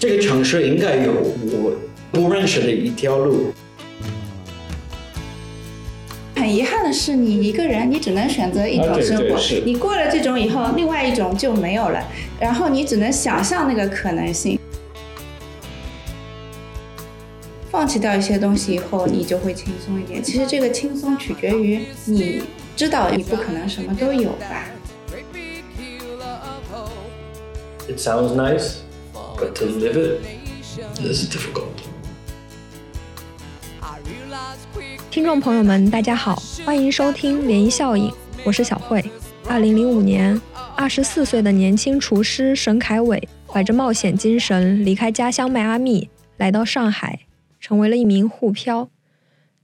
这个城市应该有我不认识的一条路。很遗憾的是，你一个人，你只能选择一种生活。你过了这种以后，另外一种就没有了。然后你只能想象那个可能性。放弃掉一些东西以后，你就会轻松一点。其实这个轻松取决于你知道你不可能什么都有吧。It sounds nice, but to live it is difficult. 听众朋友们，大家好，欢迎收听涟漪效应，我是小慧。二零零五年，二十四岁的年轻厨师沈凯伟怀着冒险精神离开家乡迈阿密，来到上海，成为了一名沪漂。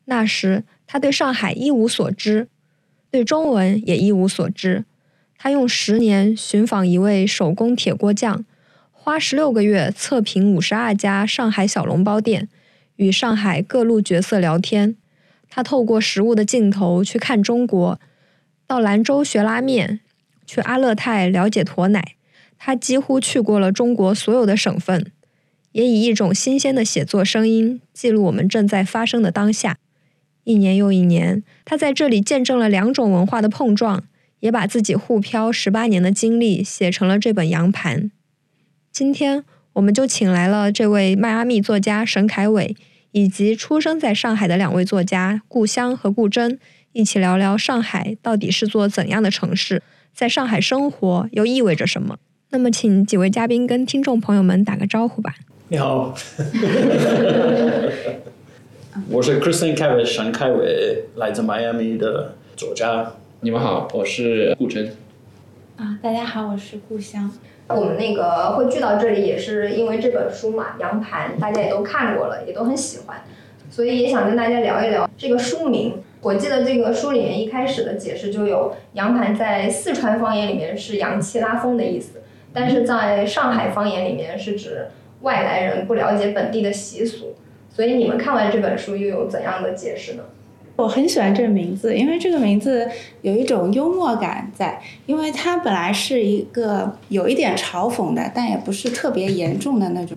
那时，他对上海一无所知，对中文也一无所知。他用十年寻访一位手工铁锅匠，花十六个月测评五十二家上海小笼包店，与上海各路角色聊天。他透过食物的镜头去看中国，到兰州学拉面，去阿勒泰了解驼奶。他几乎去过了中国所有的省份，也以一种新鲜的写作声音记录我们正在发生的当下。一年又一年，他在这里见证了两种文化的碰撞，也把自己沪漂十八年的经历写成了这本《羊盘》。今天，我们就请来了这位迈阿密作家沈凯伟。以及出生在上海的两位作家顾湘和顾真，一起聊聊上海到底是座怎样的城市，在上海生活又意味着什么。那么，请几位嘉宾跟听众朋友们打个招呼吧。你好，我是 Christian Kevin 沈凯伟，来自迈阿密的作家。你们好，我是顾真。啊，大家好，我是顾香。我们那个会聚到这里，也是因为这本书嘛，《羊盘》，大家也都看过了，也都很喜欢，所以也想跟大家聊一聊这个书名。我记得这个书里面一开始的解释就有“羊盘”在四川方言里面是阳气拉风的意思，但是在上海方言里面是指外来人不了解本地的习俗。所以你们看完这本书又有怎样的解释呢？我很喜欢这个名字，因为这个名字有一种幽默感在，因为它本来是一个有一点嘲讽的，但也不是特别严重的那种，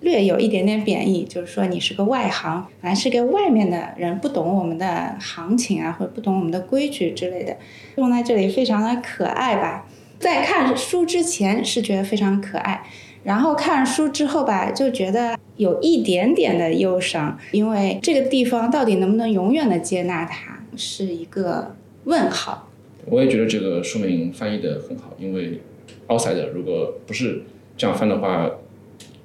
略有一点点贬义，就是说你是个外行，反正是个外面的人，不懂我们的行情啊，或者不懂我们的规矩之类的，用在这里非常的可爱吧。在看书之前是觉得非常可爱。然后看书之后吧，就觉得有一点点的忧伤，因为这个地方到底能不能永远的接纳它，是一个问号。我也觉得这个书名翻译的很好，因为 outside 如果不是这样翻的话，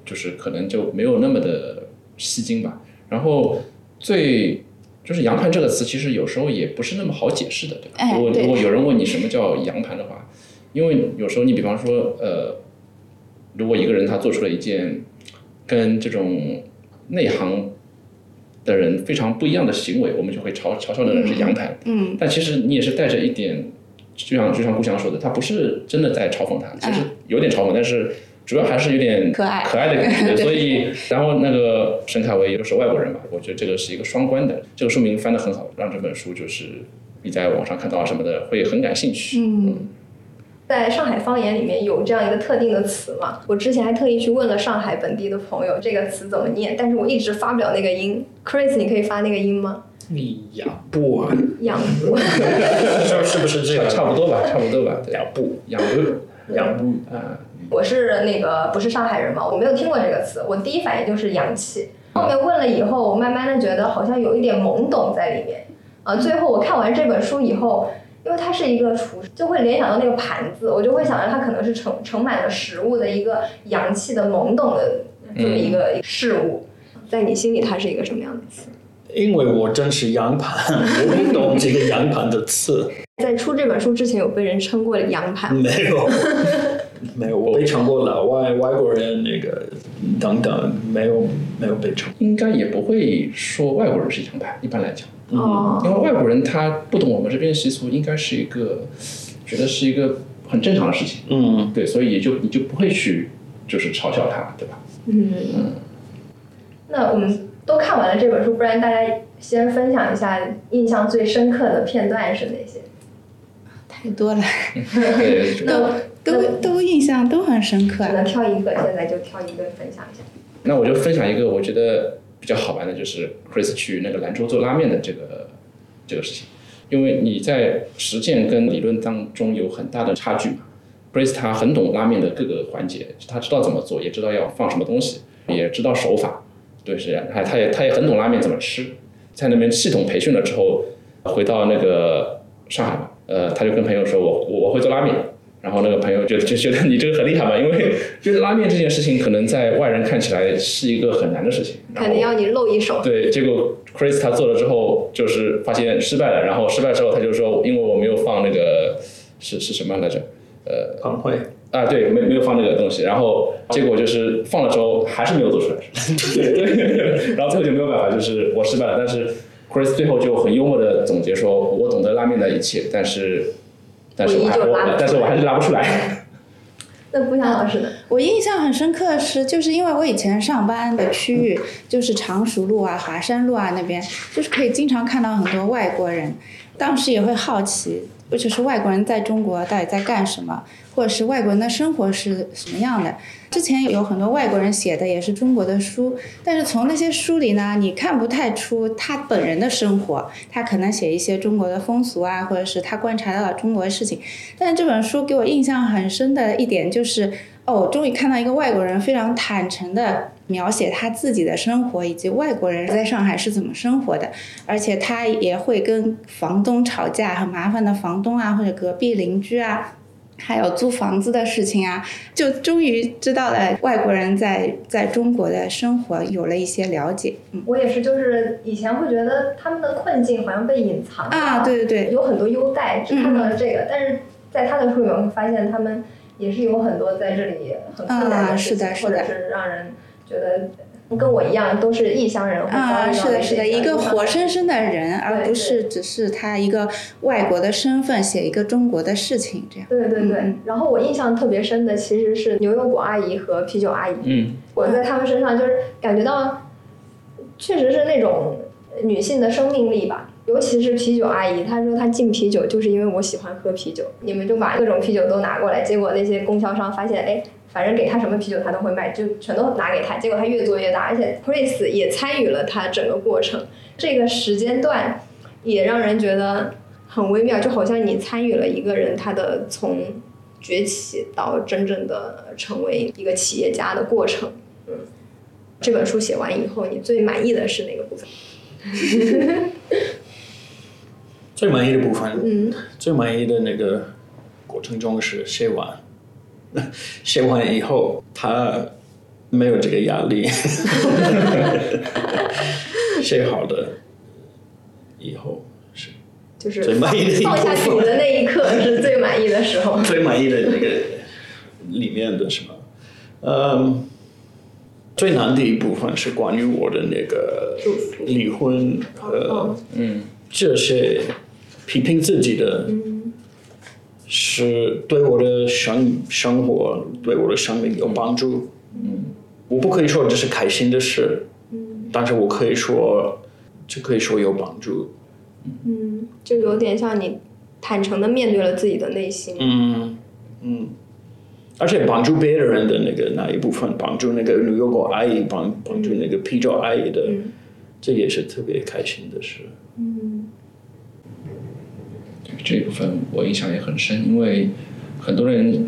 就是可能就没有那么的吸睛吧。然后最就是“羊盘”这个词，其实有时候也不是那么好解释的，对吧？如果如果有人问你什么叫“羊盘”的话，因为有时候你比方说呃。如果一个人他做出了一件跟这种内行的人非常不一样的行为，我们就会嘲嘲笑那人是洋盘。嗯。但其实你也是带着一点，就像就像顾翔说的，他不是真的在嘲讽他，其实有点嘲讽，但是主要还是有点可爱可爱的感觉。所以，然后那个沈凯伟又是外国人嘛，我觉得这个是一个双关的。这个书名翻得很好，让这本书就是你在网上看到什么的会很感兴趣。嗯。在上海方言里面有这样一个特定的词嘛？我之前还特意去问了上海本地的朋友，这个词怎么念？但是我一直发不了那个音。Chris，你可以发那个音吗？养步啊，养步，是不是这个？差不多吧，差不多吧。养不，养不，养不啊。我是那个不是上海人嘛，我没有听过这个词。我第一反应就是洋气。后面问了以后，我慢慢的觉得好像有一点懵懂在里面。啊，最后我看完这本书以后。因为它是一个厨师，就会联想到那个盘子，我就会想着它可能是盛盛满了食物的一个洋气的懵懂的这么一个事物，在你心里它是一个什么样的词？因为我真是羊盘，我不懂这个羊盘的刺。在出这本书之前，有被人称过羊盘没有，没有，我被尝过老外、外国人那个等等，没有没有被称。应该也不会说外国人是洋牌，一般来讲。哦，因为外国人他不懂我们这边习俗，应该是一个觉得是一个很正常的事情。嗯，对，所以也就你就不会去就是嘲笑他，对吧？嗯嗯。那我们都看完了这本书，不然大家先分享一下印象最深刻的片段是哪些？太多了，对，就都都都印象都很深刻只。能挑一个，现在就挑一个分享一下。那我就分享一个我觉得比较好玩的，就是 Chris 去那个兰州做拉面的这个这个事情，因为你在实践跟理论当中有很大的差距嘛。Chris 他很懂拉面的各个环节，他知道怎么做，也知道要放什么东西，也知道手法，对，是这样。还他也他也很懂拉面怎么吃，在那边系统培训了之后，回到那个上海嘛，呃，他就跟朋友说我我我会做拉面。然后那个朋友就就觉得你这个很厉害嘛，因为就是拉面这件事情，可能在外人看起来是一个很难的事情。肯定要你露一手。对，结果 Chris 他做了之后，就是发现失败了，然后失败之后他就说，因为我没有放那个是是什么来着？呃胖会啊，对，没没有放那个东西，然后结果就是放了之后还是没有做出来，对对，然后最后就没有办法，就是我失败了，但是 Chris 最后就很幽默的总结说，我懂得拉面的一切，但是但是我还我依旧拉不出来但是我还是拉不出来。那不像老师的？我印象很深刻的是，就是因为我以前上班的区域就是常熟路啊、华山路啊那边，就是可以经常看到很多外国人。当时也会好奇，就是外国人在中国到底在干什么，或者是外国人的生活是什么样的。之前有很多外国人写的也是中国的书，但是从那些书里呢，你看不太出他本人的生活，他可能写一些中国的风俗啊，或者是他观察到了中国的事情。但这本书给我印象很深的一点就是，哦，终于看到一个外国人非常坦诚的描写他自己的生活，以及外国人在上海是怎么生活的，而且他也会跟房东吵架，很麻烦的房东啊，或者隔壁邻居啊。还有租房子的事情啊，就终于知道了外国人在在中国的生活有了一些了解。嗯。我也是，就是以前会觉得他们的困境好像被隐藏了啊，对对对，有很多优待，只看到了这个，但是在他的书里面会发现，他们也是有很多在这里很困难啊事情，是的是的。或者是让人觉得跟我一样都是异乡人啊，到是的，是的，一个活生。生生的人，而不是只是他一个外国的身份写一个中国的事情这样。对对对，嗯然后我印象特别深的其实是牛油果阿姨和啤酒阿姨，嗯，我在他们身上就是感觉到，确实是那种女性的生命力吧。尤其是啤酒阿姨，她说她进啤酒就是因为我喜欢喝啤酒，你们就把各种啤酒都拿过来，结果那些供销商发现，哎，反正给他什么啤酒他都会卖，就全都拿给他，结果他越做越大，而且 Chris 也参与了他整个过程，这个时间段也让人觉得很微妙，就好像你参与了一个人他的从崛起到真正的成为一个企业家的过程。嗯，这本书写完以后，你最满意的是哪个部分？最满意的部分，嗯，最满意的那个过程中是写完，写完以后他没有这个压力，写好的以后是就是最满意的放下笔的那一刻 是最满意的时候。最满意的那个里面的什么？嗯，最难的一部分是关于我的那个离婚和嗯这些批评自己的，是对我的生生活、对我的生命有帮助。嗯，我不可以说这是开心的事，嗯但是我可以说，这可以说有帮助。嗯，就有点像你坦诚的面对了自己的内心。嗯嗯，而且帮助别人的那个那一部分，帮助那个牛油果阿姨，帮帮助那个啤酒阿姨的，这也是特别开心的事。这一部分我印象也很深，因为很多人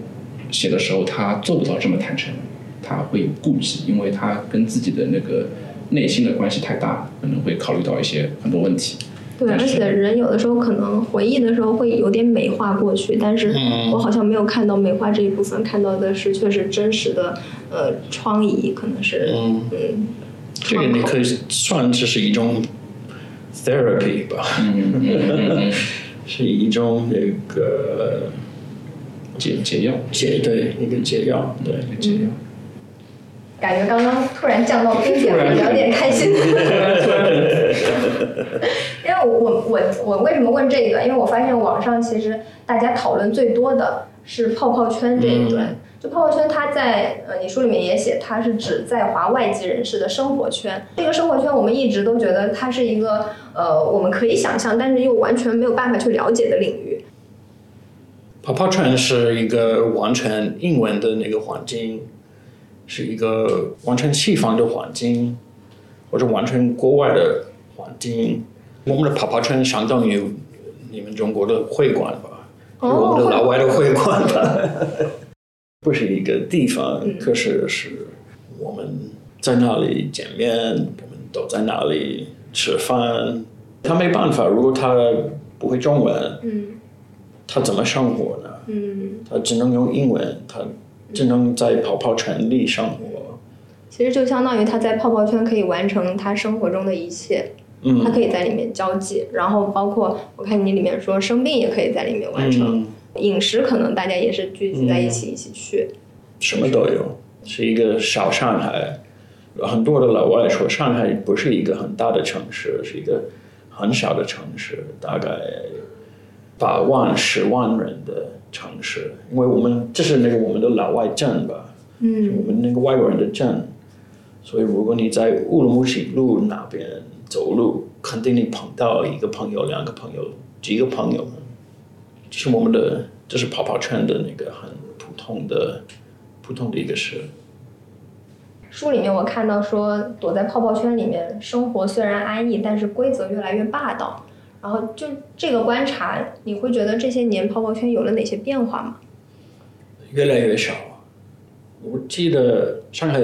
写的时候他做不到这么坦诚，他会有顾忌，因为他跟自己的那个内心的关系太大，可能会考虑到一些很多问题。对，而且人有的时候可能回忆的时候会有点美化过去，但是我好像没有看到美化这一部分，看到的是确实真实的呃疮痍，可能是嗯，嗯这个你可以算这是一种 therapy 吧，嗯嗯嗯嗯，是一种那个解解药，解对那个解药，对。解药。感觉刚刚突然降到冰点了，有点开心。因为我我我我为什么问这个？因为我发现网上其实大家讨论最多的是泡泡圈这一端。就泡泡圈，它在呃你书里面也写，它是指在华外籍人士的生活圈。这个生活圈，我们一直都觉得它是一个呃我们可以想象，但是又完全没有办法去了解的领域。泡泡船是一个完全英文的那个环境，是一个完全西方的环境，或者完全国外的环境。我们的泡泡船相当于你们中国的会馆吧，哦我们的老外的会馆吧，不是一个地方，可是是我们在那里见面，我们都在那里吃饭。他没办法，如果他不会中文，嗯他怎么生活呢？嗯，他只能用英文，他只能在泡泡圈里生活。其实就相当于他在泡泡圈可以完成他生活中的一切，嗯他嗯可以在里面交际，然后包括我看你里面说生病也可以在里面完成，嗯，饮食可能大家也是聚集在一起一起去。什么都有，是一个小上海。很多的老外说，上海不是一个很大的城市，是一个很小的城市，大概八万、十万人的城市。因为我们这是那个我们的老外镇吧，嗯我们那个外国人的镇，所以如果你在乌鲁木齐路那边走路，肯定你碰到一个朋友、两个朋友、几个朋友。这是我们的，这是跑跑圈的那个很普通的、普通的一个事。书里面我看到说，躲在泡泡圈里面生活虽然安逸，但是规则越来越霸道。然后就这个观察，你会觉得这些年泡泡圈有了哪些变化吗？越来越少。我记得上海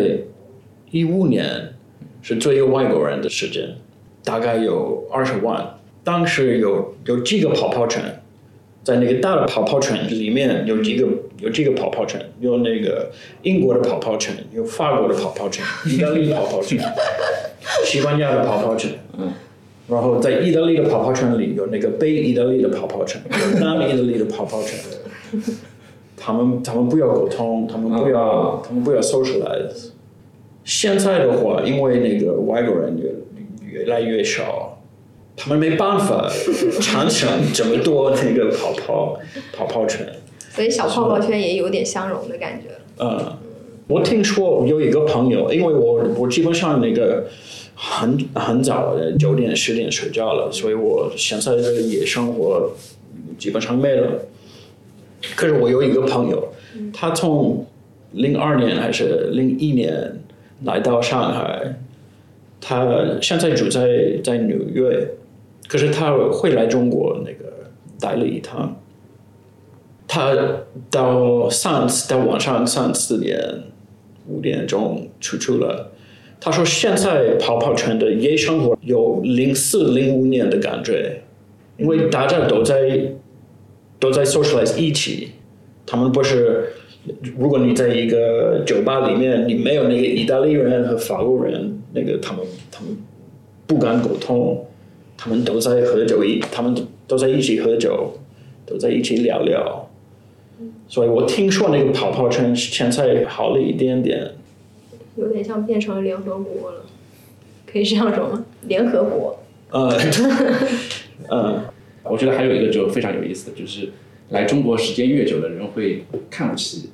一五年是最有外国人的时间，大概有二十万。当时有有几个跑跑圈，在那个大的跑跑圈里面有几个有这个跑跑圈，有那个英国的跑跑圈，有法国的跑跑圈，意大利跑跑圈，西班牙的跑跑圈。嗯。然后在意大利的跑跑圈里有那个北意大利的跑跑圈，有南意大利的跑跑圈。他们他们不要沟通，他们不要、他们不要 socialize。现在的话，因为那个外国人越越来越少，他们没办法 产生这么多那个泡泡泡泡圈。所以小泡泡圈也有点相融的感觉。嗯，我听说有一个朋友，因为我我基本上那个很很早的九点十点睡觉了，所以我现在的夜生活基本上没了。可是我有一个朋友，他从零二年还是零一年来到上海，他现在住在在纽约，可是他会来中国那个待了一趟。他到三到晚上三四点五点钟出去了。他说现在跑跑圈的夜生活有零四零五年的感觉，因为大家都在都在 socialize 一起，他们不是。如果你在一个酒吧里面，你没有那个意大利人和法国人，那个他们他们不敢沟通，他们都在喝酒一，他们都在一起喝酒，都在一起聊聊。所以我听说那个跑跑圈现在好了一点点。有点像变成联合国了，可以这样说吗？联合国。呃，嗯，我觉得还有一个就非常有意思的，就是来中国时间越久的人会看不起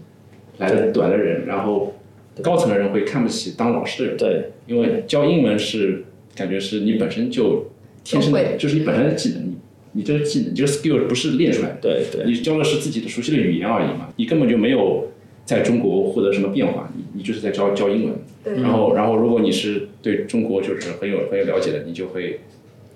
来的短的人，然后高层的人会看不起当老师的人。对，因为教英文是感觉是你本身就天生的，就是你本身的技能，你你这个技能，你这个 skill 不是练出来的，对对你教的是自己的熟悉的语言而已嘛，你根本就没有在中国获得什么变化，你你就是在教教英文。对然后然后如果你是对中国就是很有很有了解的，你就会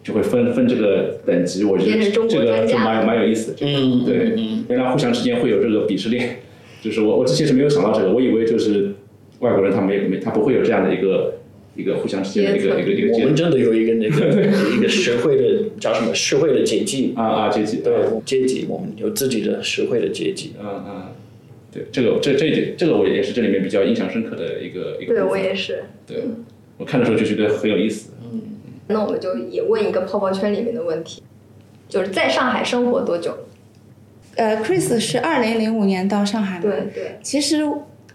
就会分分这个等级，我觉得这个就蛮蛮有意思的。嗯，对嗯，原来互相之间会有这个鄙视链，就是我我之前是没有想到这个，我以为就是外国人他没没他不会有这样的一个一个互相之间的一个一个一个我们真的有一个那个 一个社会的叫什么社会的阶级，啊啊阶级对阶级，我们有自己的社会的阶级。嗯嗯，对，这个这这一点，这个我也是这里面比较印象深刻的一个一个部分。对我也是。对，我看的时候就觉得很有意思。嗯那我们就也问一个泡泡圈里面的问题，就是在上海生活多久？呃，Chris 是二零零五年到上海的？对对，其实，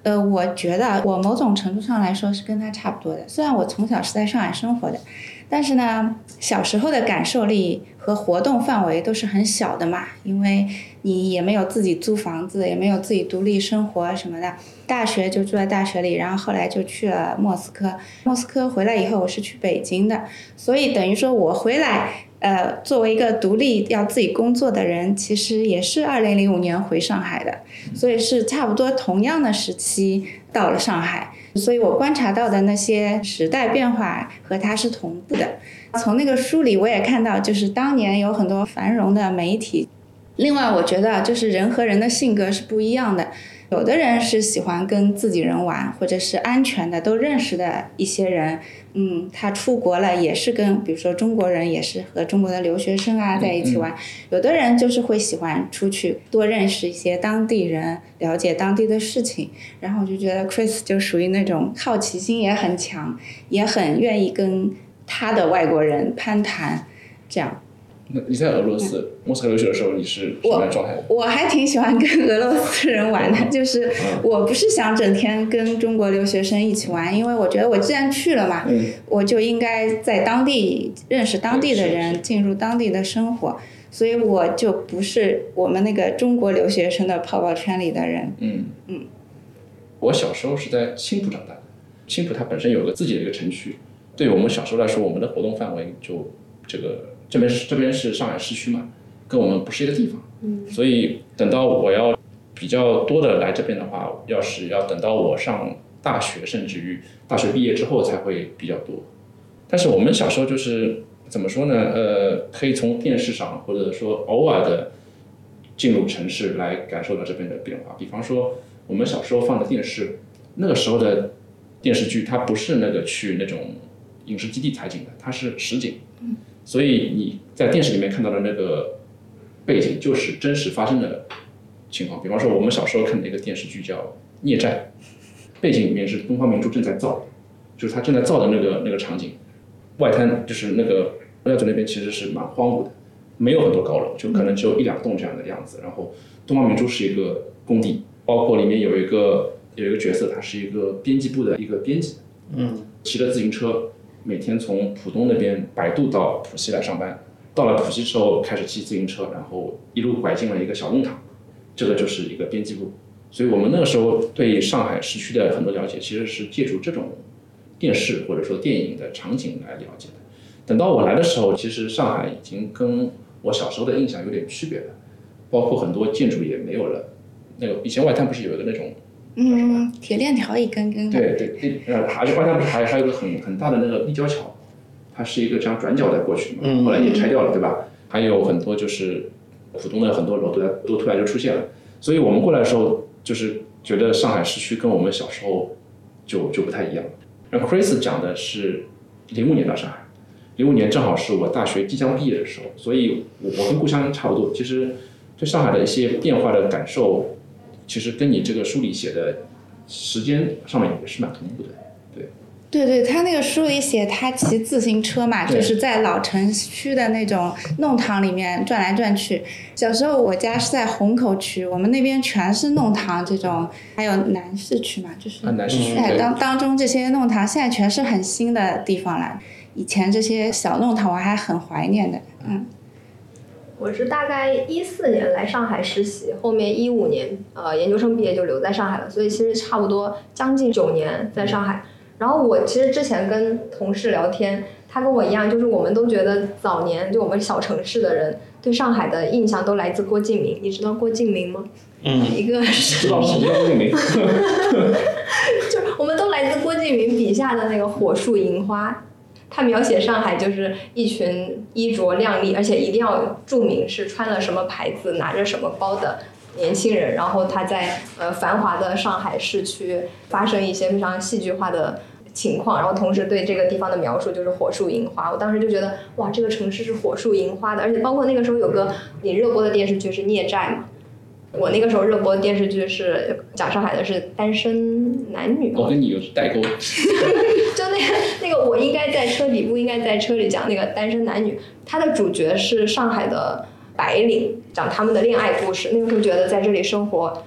呃，我觉得我某种程度上来说是跟他差不多的。虽然我从小是在上海生活的，但是呢，小时候的感受力和活动范围都是很小的嘛，因为你也没有自己租房子，也没有自己独立生活什么的。大学就住在大学里，然后后来就去了莫斯科。莫斯科回来以后，我是去北京的，所以等于说我回来呃，作为一个独立要自己工作的人，其实也是二零零五年回上海的，所以是差不多同样的时期到了上海，所以我观察到的那些时代变化和它是同步的。从那个书里我也看到，就是当年有很多繁荣的媒体。另外，我觉得就是人和人的性格是不一样的。有的人是喜欢跟自己人玩，或者是安全的都认识的一些人，嗯，他出国了也是跟，比如说中国人也是和中国的留学生啊在一起玩。有的人就是会喜欢出去多认识一些当地人，了解当地的事情。然后我就觉得 Chris 就属于那种好奇心也很强，也很愿意跟他的外国人攀谈，这样。那你在俄罗斯莫斯科留学的时候，你是什么样状态？我还挺喜欢跟俄罗斯人玩的，就是我不是想整天跟中国留学生一起玩，因为我觉得我既然去了嘛，我就应该在当地认识当地的人，进入当地的生活，所以我就不是我们那个中国留学生的泡泡圈里的人。嗯嗯，我小时候是在青浦长大的，青浦它本身有个自己的一个城区，对于我们小时候来说，我们的活动范围就这个。这边是这边是上海市区嘛，跟我们不是一个地方，所以等到我要比较多的来这边的话，要是要等到我上大学，甚至于大学毕业之后才会比较多。但是我们小时候就是怎么说呢？呃，可以从电视上或者说偶尔的进入城市来感受到这边的变化。比方说我们小时候放的电视，那个时候的电视剧它不是那个去那种影视基地采景的，它是实景。所以你在电视里面看到的那个背景，就是真实发生的情况。比方说，我们小时候看的一个电视剧叫《孽债》，背景里面是东方明珠正在造，就是他正在造的那个那个场景。外滩就是那个陆家嘴那边其实是蛮荒芜的，没有很多高楼，就可能只有一两栋这样的样子。然后东方明珠是一个工地，包括里面有一个有一个角色，他是一个编辑部的一个编辑，嗯，骑着自行车。每天从浦东那边摆渡到浦西来上班，到了浦西之后开始骑自行车，然后一路拐进了一个小弄堂，这个就是一个编辑部。所以我们那个时候对上海市区的很多了解，其实是借助这种电视或者说电影的场景来了解的。等到我来的时候，其实上海已经跟我小时候的印象有点区别了，包括很多建筑也没有了。那个以前外滩不是有一个那种。嗯，铁链条一根根的。对对，立呃，还是关键不是还还有个很很大的那个立交桥，它是一个这样转角的过去嘛，后来也拆掉了，对吧？还有很多就是浦东的很多楼都在都突然就出现了，所以我们过来的时候就是觉得上海市区跟我们小时候就就不太一样。那 Chris 讲的是零五年到上海，零五年正好是我大学即将毕业的时候，所以我我跟故乡差不多，其实对上海的一些变化的感受。其实跟你这个书里写的时间上面也是蛮同步的，对。对对，他那个书里写他骑自行车嘛，就是在老城区的那种弄堂里面转来转去。小时候我家是在虹口区，我们那边全是弄堂这种，还有南市区嘛，就是南市区。当当中这些弄堂现在全是很新的地方了，以前这些小弄堂我还很怀念的，嗯。我是大概一四年来上海实习，后面一五年呃研究生毕业就留在上海了，所以其实差不多将近九年在上海。然后我其实之前跟同事聊天，他跟我一样，就是我们都觉得早年就我们小城市的人对上海的印象都来自郭敬明。你知道郭敬明吗？嗯，一个是。知道什么叫郭敬明？就我们都来自郭敬明笔下的那个火树银花。他描写上海就是一群衣着靓丽，而且一定要注明是穿了什么牌子、拿着什么包的年轻人。然后他在呃繁华的上海市区发生一些非常戏剧化的情况，然后同时对这个地方的描述就是火树银花。我当时就觉得哇，这个城市是火树银花的，而且包括那个时候有个你热播的电视剧是《孽债》嘛。我那个时候热播电视剧是讲上海的，是单身男女。我跟你有代沟。那个那个，我应该在车底，不应该在车里讲那个单身男女。他的主角是上海的白领，讲他们的恋爱故事。那个时候觉得在这里生活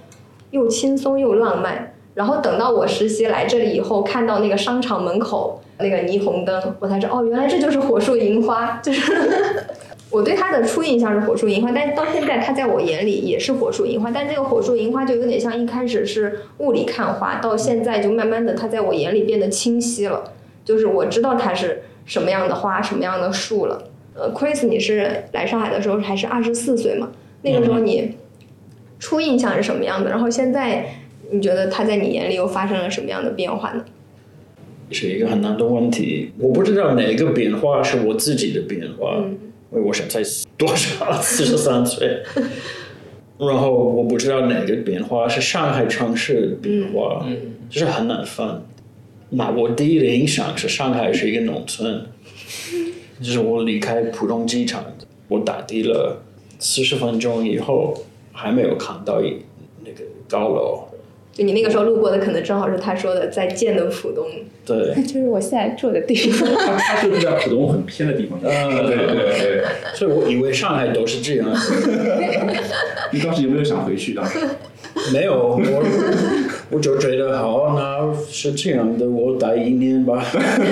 又轻松又浪漫。然后等到我实习来这里以后，看到那个商场门口那个霓虹灯，我才知道哦，原来这就是火树银花，就是。我对他的初印象是火树银花，但到现在他在我眼里也是火树银花。但这个火树银花就有点像一开始是雾里看花，到现在就慢慢的他在我眼里变得清晰了，就是我知道它是什么样的花，什么样的树了。呃，Chris，你是来上海的时候还是二十四岁嘛？那个时候你初印象是什么样的？然后现在你觉得他在你眼里又发生了什么样的变化呢？是一个很难的问题，我不知道哪个变化是我自己的变化，因为我现在多少四十三岁，然后我不知道哪个变化是上海城市的变化，就是很难分。那我第一的印象是上海是一个农村，就是我离开浦东机场，我打的了四十分钟以后，还没有看到一那个高楼。就你那个时候路过的，可能正好是他说的在建的浦东。对，就是我现在住的地方。他他就是在浦东很偏的地方。嗯，对对对。所以我以为上海都是这样。你当时有没有想回去的？没有，我我就觉得好，那是这样的，我待一年吧。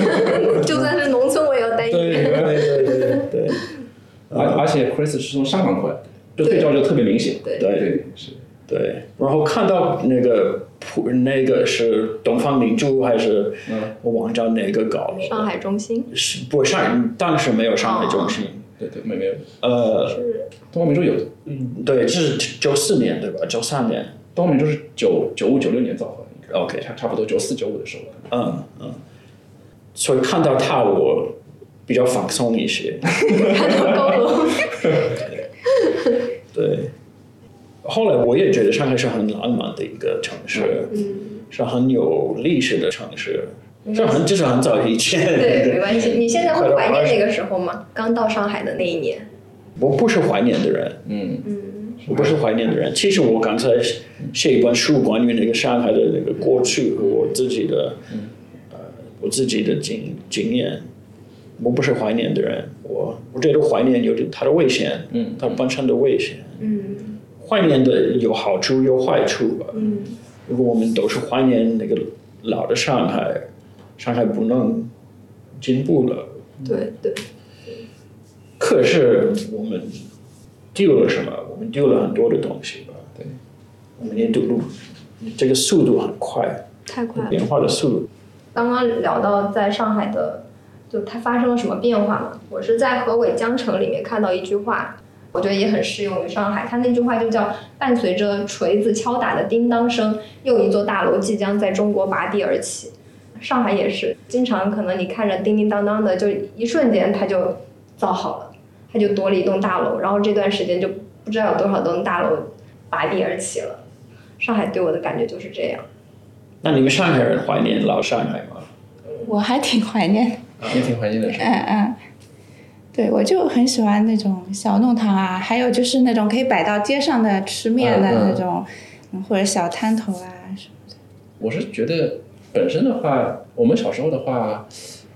就算是农村，我也要待一年。对对对对对。而而且 Chris 是从香港过来的，就对照就特别明显。对对对是。对，然后看到那个普那个是东方明珠还是我忘记哪个搞了。上海中心。是不上当时没有上海中心。对对没没有。呃，东方明珠有。嗯，对，这是九四年对吧？九三年。东方明珠是九九五九六年造的应该。OK，差差不多九四九五的时候。嗯嗯。所以看到它我比较放松一些。看到高楼。对。后来我也觉得上海是很浪漫的一个城市，嗯，是很有历史的城市，这很就是很早以前。对，没关系。你现在会怀念那个时候吗？刚到上海的那一年。我不是怀念的人，嗯嗯，我不是怀念的人。其实我刚才写一本书关于那个上海的那个过去和我自己的，呃，我自己的经经验。我不是怀念的人，我我觉得怀念有它的危险，嗯，它本身的危险，嗯。怀念的有好处有坏处吧。嗯，如果我们都是怀念那个老的上海，上海不能进步了。对对。可是我们丢了什么？我们丢了很多的东西吧。对，我们也丢路，这个速度很快，太快了。变化的速度。刚刚聊到在上海的，就它发生了什么变化嘛？我是在河尾江城里面看到一句话。我觉得也很适用于上海，它那句话就叫“伴随着锤子敲打的叮当声，又一座大楼即将在中国拔地而起”。上海也是，经常可能你看着叮叮当当的，就一瞬间它就造好了，它就多了一栋大楼，然后这段时间就不知道有多少栋大楼拔地而起了。上海对我的感觉就是这样。那你们上海人怀念老上海吗？我还挺怀念的。也挺怀念的。嗯嗯。对，我就很喜欢那种小弄堂啊，还有就是那种可以摆到街上的吃面的那种，嗯、或者小摊头啊什么的。我是觉得本身的话，我们小时候的话，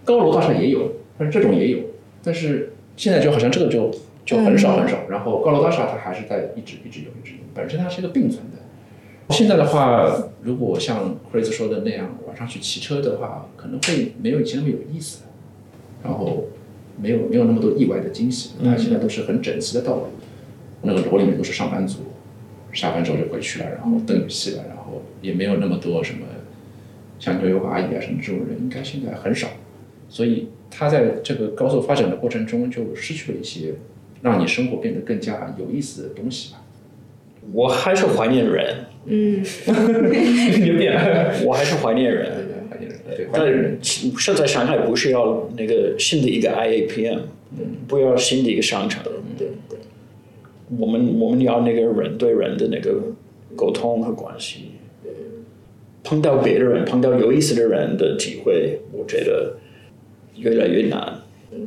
高楼大厦也有，但是这种也有，但是现在就好像这个就就很少很少。嗯、然后高楼大厦它还是在一直一直有一直有，本身它是一个并存的。现在的话，如果像 Chris 说的那样，晚上去骑车的话，可能会没有以前那么有意思。然后。没有没有那么多意外的惊喜，它现在都是很整齐的道路，那个楼里面都是上班族，下班之后就回去了，然后灯熄了，然后也没有那么多什么像牛油阿姨啊什么这种人，应该现在很少，所以它在这个高速发展的过程中就失去了一些让你生活变得更加有意思的东西吧。我还是怀念人，嗯，有点，我还是怀念人。怀念人，对但现在上海不是要那个新的一个 IAPM，不要新的一个商场。对对。我们我们要那个人对人的那个沟通和关系。碰到别的人，碰到有意思的人的体会，我觉得越来越难。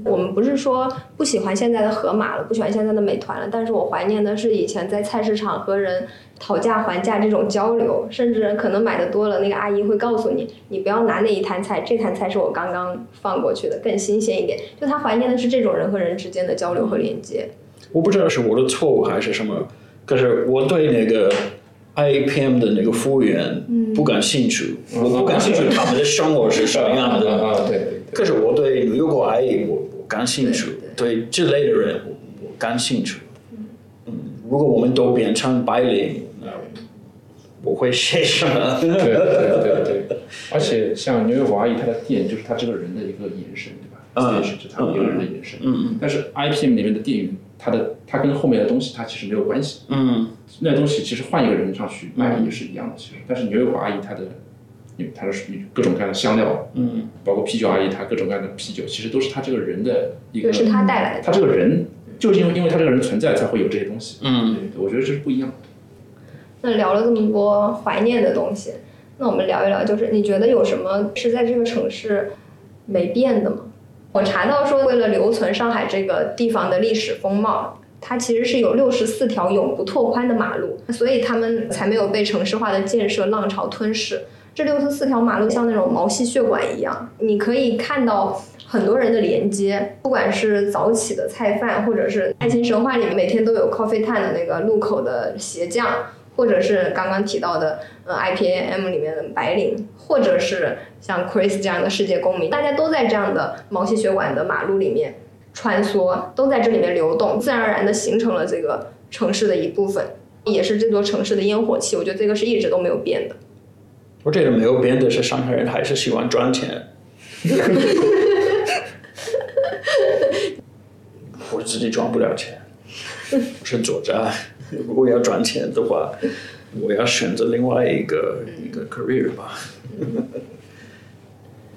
我们不是说不喜欢现在的盒马了，不喜欢现在的美团了，但是我怀念的是以前在菜市场和人讨价还价这种交流，甚至可能买的多了，那个阿姨会告诉你，你不要拿那一摊菜，这摊菜是我刚刚放过去的，更新鲜一点。就他怀念的是这种人和人之间的交流和连接。我不知道是我的错误还是什么，可是我对那个 IAPM 的那个服务员不感兴趣，嗯、我不感兴趣他们的生活是什么样的。啊，对对。可是我对牛油果阿姨我我感兴趣，对这类的人我我感兴趣。嗯，如果我们都变成白领，那我会写什么？对对对对。而且像牛油果阿姨她的店就是她这个人的一个延伸，对吧？嗯就他一个人的眼神。嗯但是 IPM 里面的电影，他的他跟后面的东西它其实没有关系。嗯那东西其实换一个人上去卖也是一样的，其实。但是牛油果阿姨她的，因为它的属于各种各样的香料，嗯包括啤酒阿姨她各种各样的啤酒，其实都是她这个人的一个，，是他带来的。她这个人就是因为因为她这个人存在才会有这些东西。嗯，对，我觉得这是不一样的。那聊了这么多怀念的东西，那我们聊一聊，就是你觉得有什么是在这个城市没变的吗？我查到说，为了留存上海这个地方的历史风貌，它其实是有六十四条永不拓宽的马路，所以他们才没有被城市化的建设浪潮吞噬。这六十四条马路像那种毛细血管一样，你可以看到很多人的连接，不管是早起的菜贩，或者是《爱情神话》里面每天都有 coffee time 的那个路口的鞋匠，或者是刚刚提到的呃 IPAM 里面的白领，或者是像 Chris 这样的世界公民，大家都在这样的毛细血管的马路里面穿梭，都在这里面流动，自然而然的形成了这个城市的一部分，也是这座城市的烟火气。我觉得这个是一直都没有变的。我觉得没有变的是上海人还是喜欢赚钱。我自己赚不了钱，我是作家。如果要赚钱的话，我要选择另外一个一个 career 吧。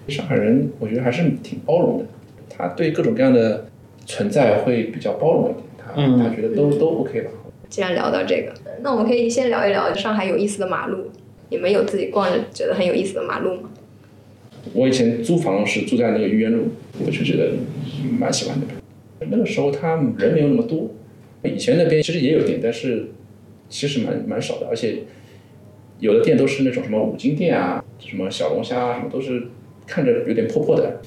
上海人我觉得还是挺包容的，他对各种各样的存在会比较包容一点，他、嗯他觉得都都 OK 吧。既然聊到这个，那我们可以先聊一聊上海有意思的马路。你们有自己逛着觉得很有意思的马路吗？我以前租房是住在那个愚园路，我就觉得蛮喜欢那边。那个时候他人没有那么多，以前那边其实也有店，但是其实蛮蛮少的，而且有的店都是那种什么五金店啊，什么小龙虾啊，什么都是看着有点破破的。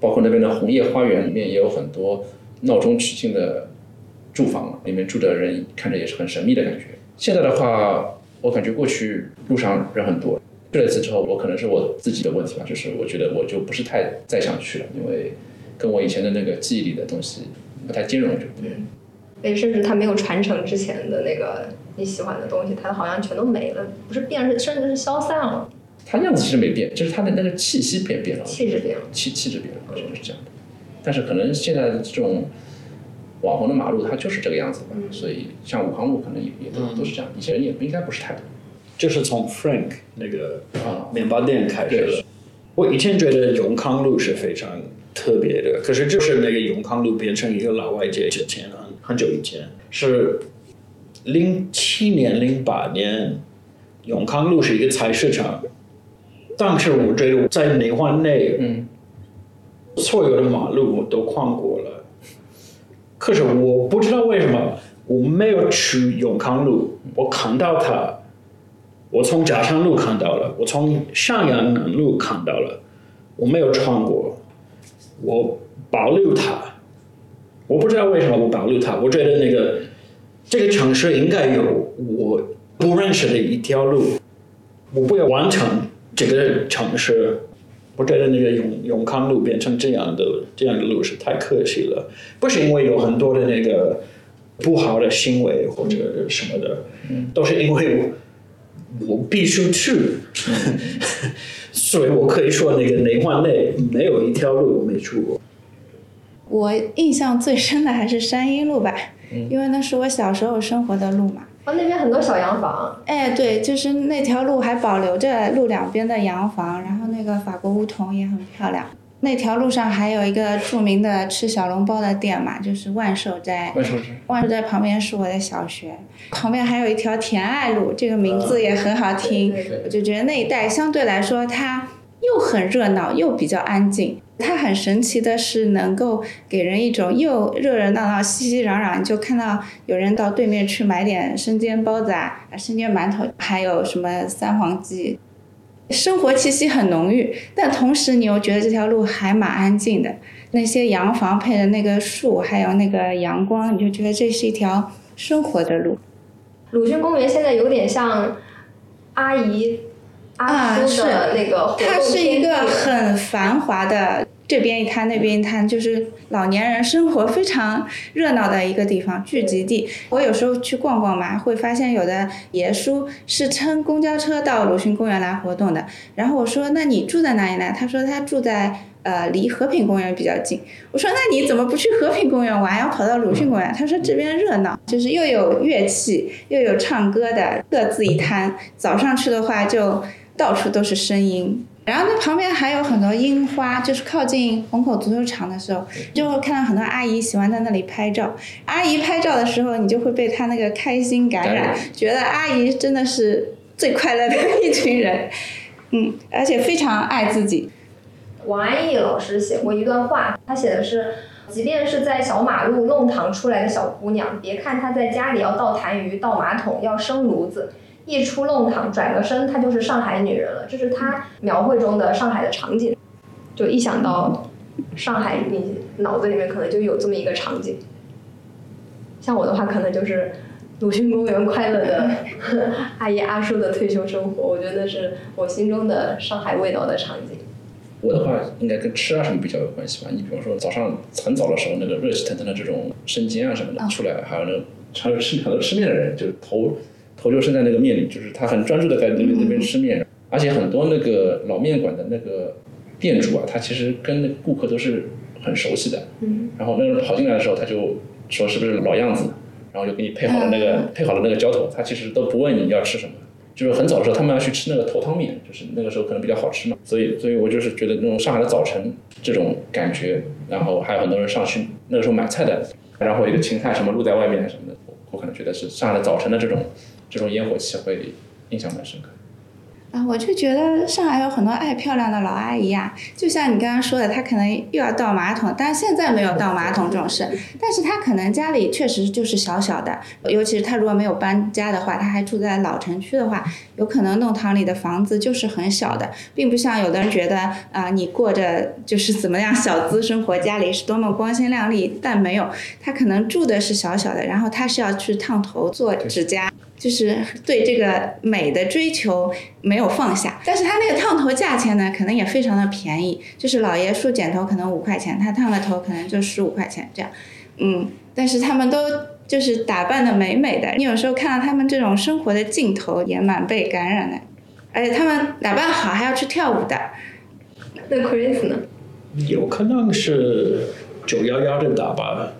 包括那边的红叶花园里面也有很多闹中取静的住房，里面住的人看着也是很神秘的感觉。现在的话，我感觉过去路上人很多，去了一次之后，我可能是我自己的问题吧，就是我觉得我就不是太再想去了，因为跟我以前的那个记忆里的东西不太兼容，就对。对，甚至他没有传承之前的那个你喜欢的东西，它好像全都没了，不是变，是甚至是消散了，它样子其实没变，就是它的那个气息变变了，气质变了。气气质变了，我觉得是这样的。但是可能现在的这种网红的马路，它就是这个样子的，所以像武康路可能也也都、都是这样，以前人也不应该不是太多。就是从 Frank 那个啊。面包店开始对。的。我以前觉得永康路是非常特别的，可是就是那个永康路变成一个老外街之前很很久以前是零七年零八年，永康路是一个菜市场，当时我觉得在内环内，嗯，所有的马路我都逛过了，可是我不知道为什么我没有去永康路，我看到它。我从嘉山路看到了，我从上阳南路看到了，我没有穿过，我保留它。我不知道为什么我保留它，我觉得那个这个城市应该有我不认识的一条路，我不要完成这个城市。我觉得那个永永康路变成这样的这样的路是太可惜了，不是因为有很多的那个不好的行为或者什么的，都是因为我。我必须去，所以我可以说那个内环内没有一条路我没去过。我印象最深的还是山阴路吧，因为那是我小时候生活的路嘛。哦，那边很多小洋房，哎，对，就是那条路还保留着路两边的洋房，然后那个法国梧桐也很漂亮。那条路上还有一个著名的吃小笼包的店嘛，就是万寿斋。万寿斋，万寿斋旁边是我的小学，旁边还有一条甜爱路，这个名字也很好听。对对对我就觉得那一带相对来说，它又很热闹，又比较安静。它很神奇的是，能够给人一种又热热闹闹、熙熙攘攘，就看到有人到对面去买点生煎包子啊、生煎馒头，还有什么三黄鸡，生活气息很浓郁。但同时，你又觉得这条路还蛮安静的。那些洋房配的那个树，还有那个阳光，你就觉得这是一条生活的路。鲁迅公园现在有点像阿姨阿啊，叔是的那个活动它是一个很繁华的，这边一摊那边一摊，就是老年人生活非常热闹的一个地方聚集地。我有时候去逛逛嘛，会发现有的爷叔是乘公交车到鲁迅公园来活动的。然后我说：“那你住在哪里呢？”他说他住在呃，离和平公园比较近。我说那你怎么不去和平公园玩，要跑到鲁迅公园？他说这边热闹，就是又有乐器，又有唱歌的，各自一摊。早上去的话，就到处都是声音。然后那旁边还有很多樱花，就是靠近虹口足球场的时候，就会看到很多阿姨喜欢在那里拍照。阿姨拍照的时候，你就会被她那个开心感染，觉得阿姨真的是最快乐的一群人。嗯，而且非常爱自己。王安忆老师写过一段话，他写的是：即便是在小马路弄堂出来的小姑娘，别看她在家里要倒痰盂、倒马桶、要生炉子。一出弄堂，转个身，她就是上海女人了。这是她描绘中的上海的场景。就一想到上海，你脑子里面可能就有这么一个场景。像我的话，可能就是鲁迅公园快乐的 阿姨阿叔的退休生活。我觉得是我心中的上海味道的场景。我的话应该跟吃啊什么比较有关系吧。你比方说早上很早的时候，那个热气腾腾的这种生煎啊什么的出来，还有那个常有吃很多吃面的人，就是头。头就伸在那个面里，就是他很专注的在那边那边吃面，而且很多那个老面馆的那个店主啊，他其实跟那顾客都是很熟悉的。嗯。然后那个人跑进来的时候，他就说是不是老样子，然后就给你配好了那个 配好了那个浇头，他其实都不问你要吃什么。就是很早的时候，他们要去吃那个头汤面，就是那个时候可能比较好吃嘛。所以，所以我就是觉得那种上海的早晨这种感觉，然后还有很多人上去那个时候买菜的，然后一个芹菜什么露在外面什么的，我可能觉得是上海的早晨的这种。这种烟火气会印象蛮深刻。啊，我就觉得上海有很多爱漂亮的老阿姨啊，就像你刚刚说的，她可能又要倒马桶，但是现在没有倒马桶这种事，但是她可能家里确实就是小小的，尤其是她如果没有搬家的话，她还住在老城区的话，有可能弄堂里的房子就是很小的，并不像有的人觉得啊，你过着就是怎么样小资生活，家里是多么光鲜亮丽，但没有，她可能住的是小小的，然后她是要去烫头做指甲。就是对这个美的追求没有放下，但是他那个烫头价钱呢，可能也非常的便宜。就是老爷梳剪头可能五块钱，他烫个头可能就十五块钱这样。嗯，但是他们都就是打扮的美美的，你有时候看到他们这种生活的镜头，也蛮被感染的。而且他们打扮好还要去跳舞的。那 Chris 呢？有可能是九幺幺的打扮，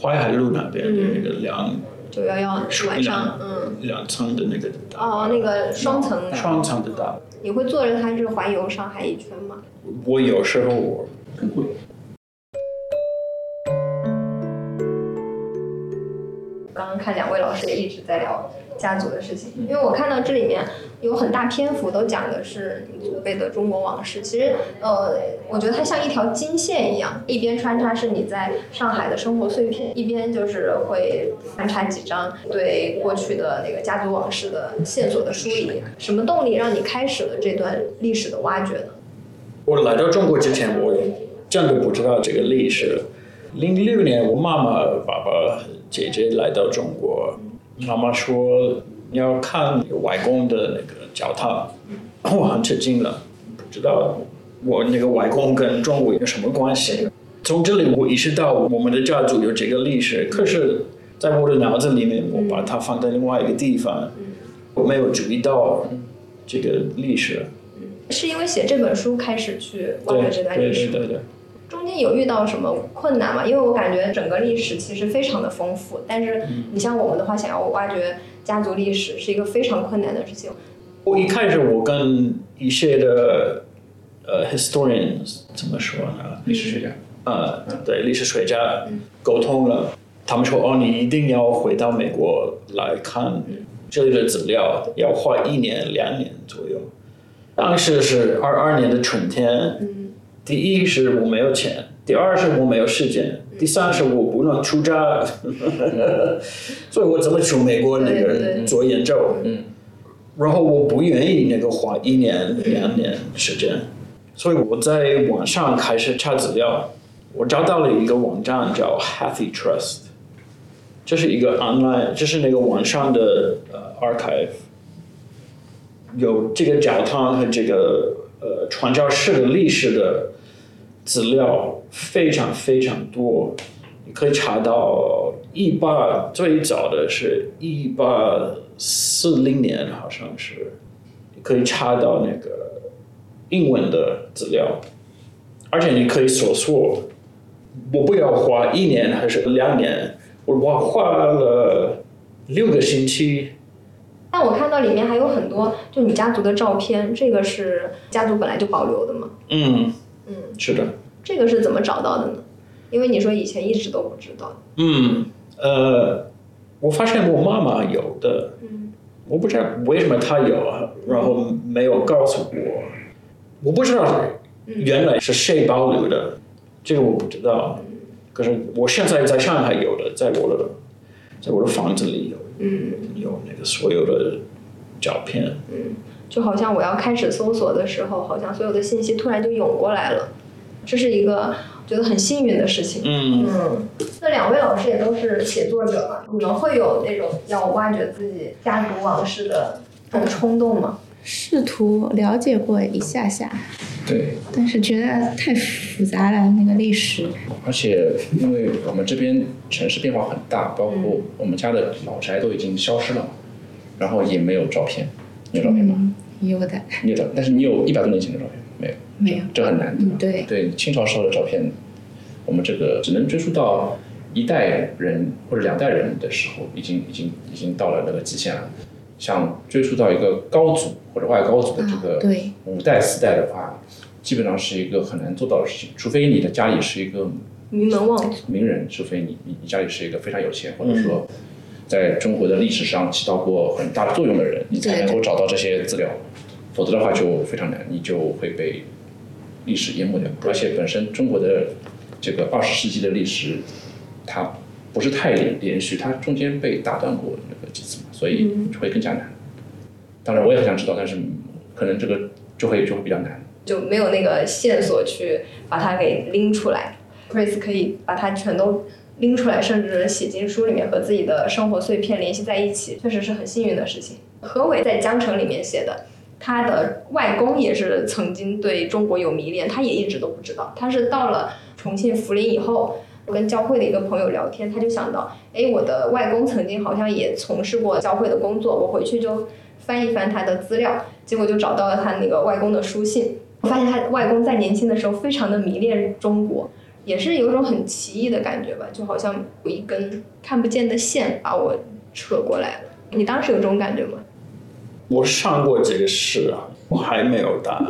淮海路那边的那个两。九幺幺晚上，嗯，两层的那个哦，那个双层双层的大。你会坐着它是环游上海一圈吗？我有时候我不会。刚刚看两位老师也一直在聊。家族的事情，因为我看到这里面有很大篇幅都讲的是你祖辈的中国往事。其实，呃，我觉得它像一条金线一样，一边穿插是你在上海的生活碎片，一边就是会穿插几张对过去的那个家族往事的线索的梳理。什么动力让你开始了这段历史的挖掘呢？我来到中国之前，我真的不知道这个历史。零六年，我妈妈、爸爸、姐姐来到中国。妈妈说你要看外公的那个脚踏，我很吃惊了，不知道我那个外公跟中国有什么关系。从这里我意识到我们的家族有这个历史，可是在我的脑子里面，我把它放在另外一个地方，我没有注意到这个历史。是因为写这本书开始去挖掘这段历史。对对对对。中间有遇到什么困难吗？因为我感觉整个历史其实非常的丰富，但是你像我们的话，想要挖掘家族历史是一个非常困难的事情。我一开始我跟一些的呃 historians 怎么说呢？历史学家。呃，对，历史学家沟通了，他们说哦，你一定要回到美国来看这里的资料，要花一年两年左右。当时是二二年的春天。第一是我没有钱，第二是我没有时间，第三是我不能出差，所以我怎么去美国那个做研究？嗯，然后我不愿意那个花一年两年时间，所以我在网上开始查资料，我找到了一个网站叫 Happy Trust，这是一个 online，这是那个网上的呃 archive，有这个教堂和这个呃传教士的历史的。资料非常非常多，你可以查到一八最早的是一八四零年，好像是，可以查到那个英文的资料，而且你可以搜索，我不要花一年还是两年，我我花了六个星期。但我看到里面还有很多就你家族的照片，这个是家族本来就保留的吗？嗯嗯，是的，这个是怎么找到的呢？因为你说以前一直都不知道。嗯，呃，我发现我妈妈有的，嗯我不知道为什么她有啊，然后没有告诉我，我不知道原来是谁保留的，这个我不知道。可是我现在在上海有的，在我的在我的房子里有嗯有那个所有的照片。嗯，就好像我要开始搜索的时候，好像所有的信息突然就涌过来了，这是一个觉得很幸运的事情。嗯，嗯，那两位老师也都是写作者嘛，你们会有那种要挖掘自己家族往事的这种冲动吗？试图了解过一下下，对，但是觉得太复杂了，那个历史。而且因为我们这边城市变化很大，包括我们家的老宅都已经消失了嘛，然后也没有照片，你有照片吗？嗯，有的，你有照，但是你有一百多年前的照片没有？没有。这很难，对对，清朝时候的照片，我们这个只能追溯到一代人或者两代人的时候，已经已经已经到了那个极限了。像追溯到一个高祖或者外高祖的这个五代四代的话，基本上是一个很难做到的事情，除非你的家里是一个名门望族。名人，除非你你你家里是一个非常有钱，或者说在中国的历史上起到过很大的作用的人，你才能够找到这些资料，否则的话就非常难，你就会被历史淹没掉。而且本身中国的这个二十世纪的历史，它不是太连连续，它中间被打断过那个几次嘛，所以会更加难。当然我也很想知道，但是可能这个就会就会比较难。就没有那个线索去把它给拎出来。Chris 可以把它全都拎出来，甚至写进书里面，和自己的生活碎片联系在一起，确实是很幸运的事情。何伟在《江城》里面写的，他的外公也是曾经对中国有迷恋，他也一直都不知道，他是到了重庆涪陵以后。我跟教会的一个朋友聊天，他就想到，哎，我的外公曾经好像也从事过教会的工作，我回去就翻一翻他的资料，结果就找到了他那个外公的书信。我发现他外公在年轻的时候非常的迷恋中国，也是有种很奇异的感觉吧，就好像有一根看不见的线把我扯过来了。你当时有这种感觉吗？我上过这个试啊，我还没有答案。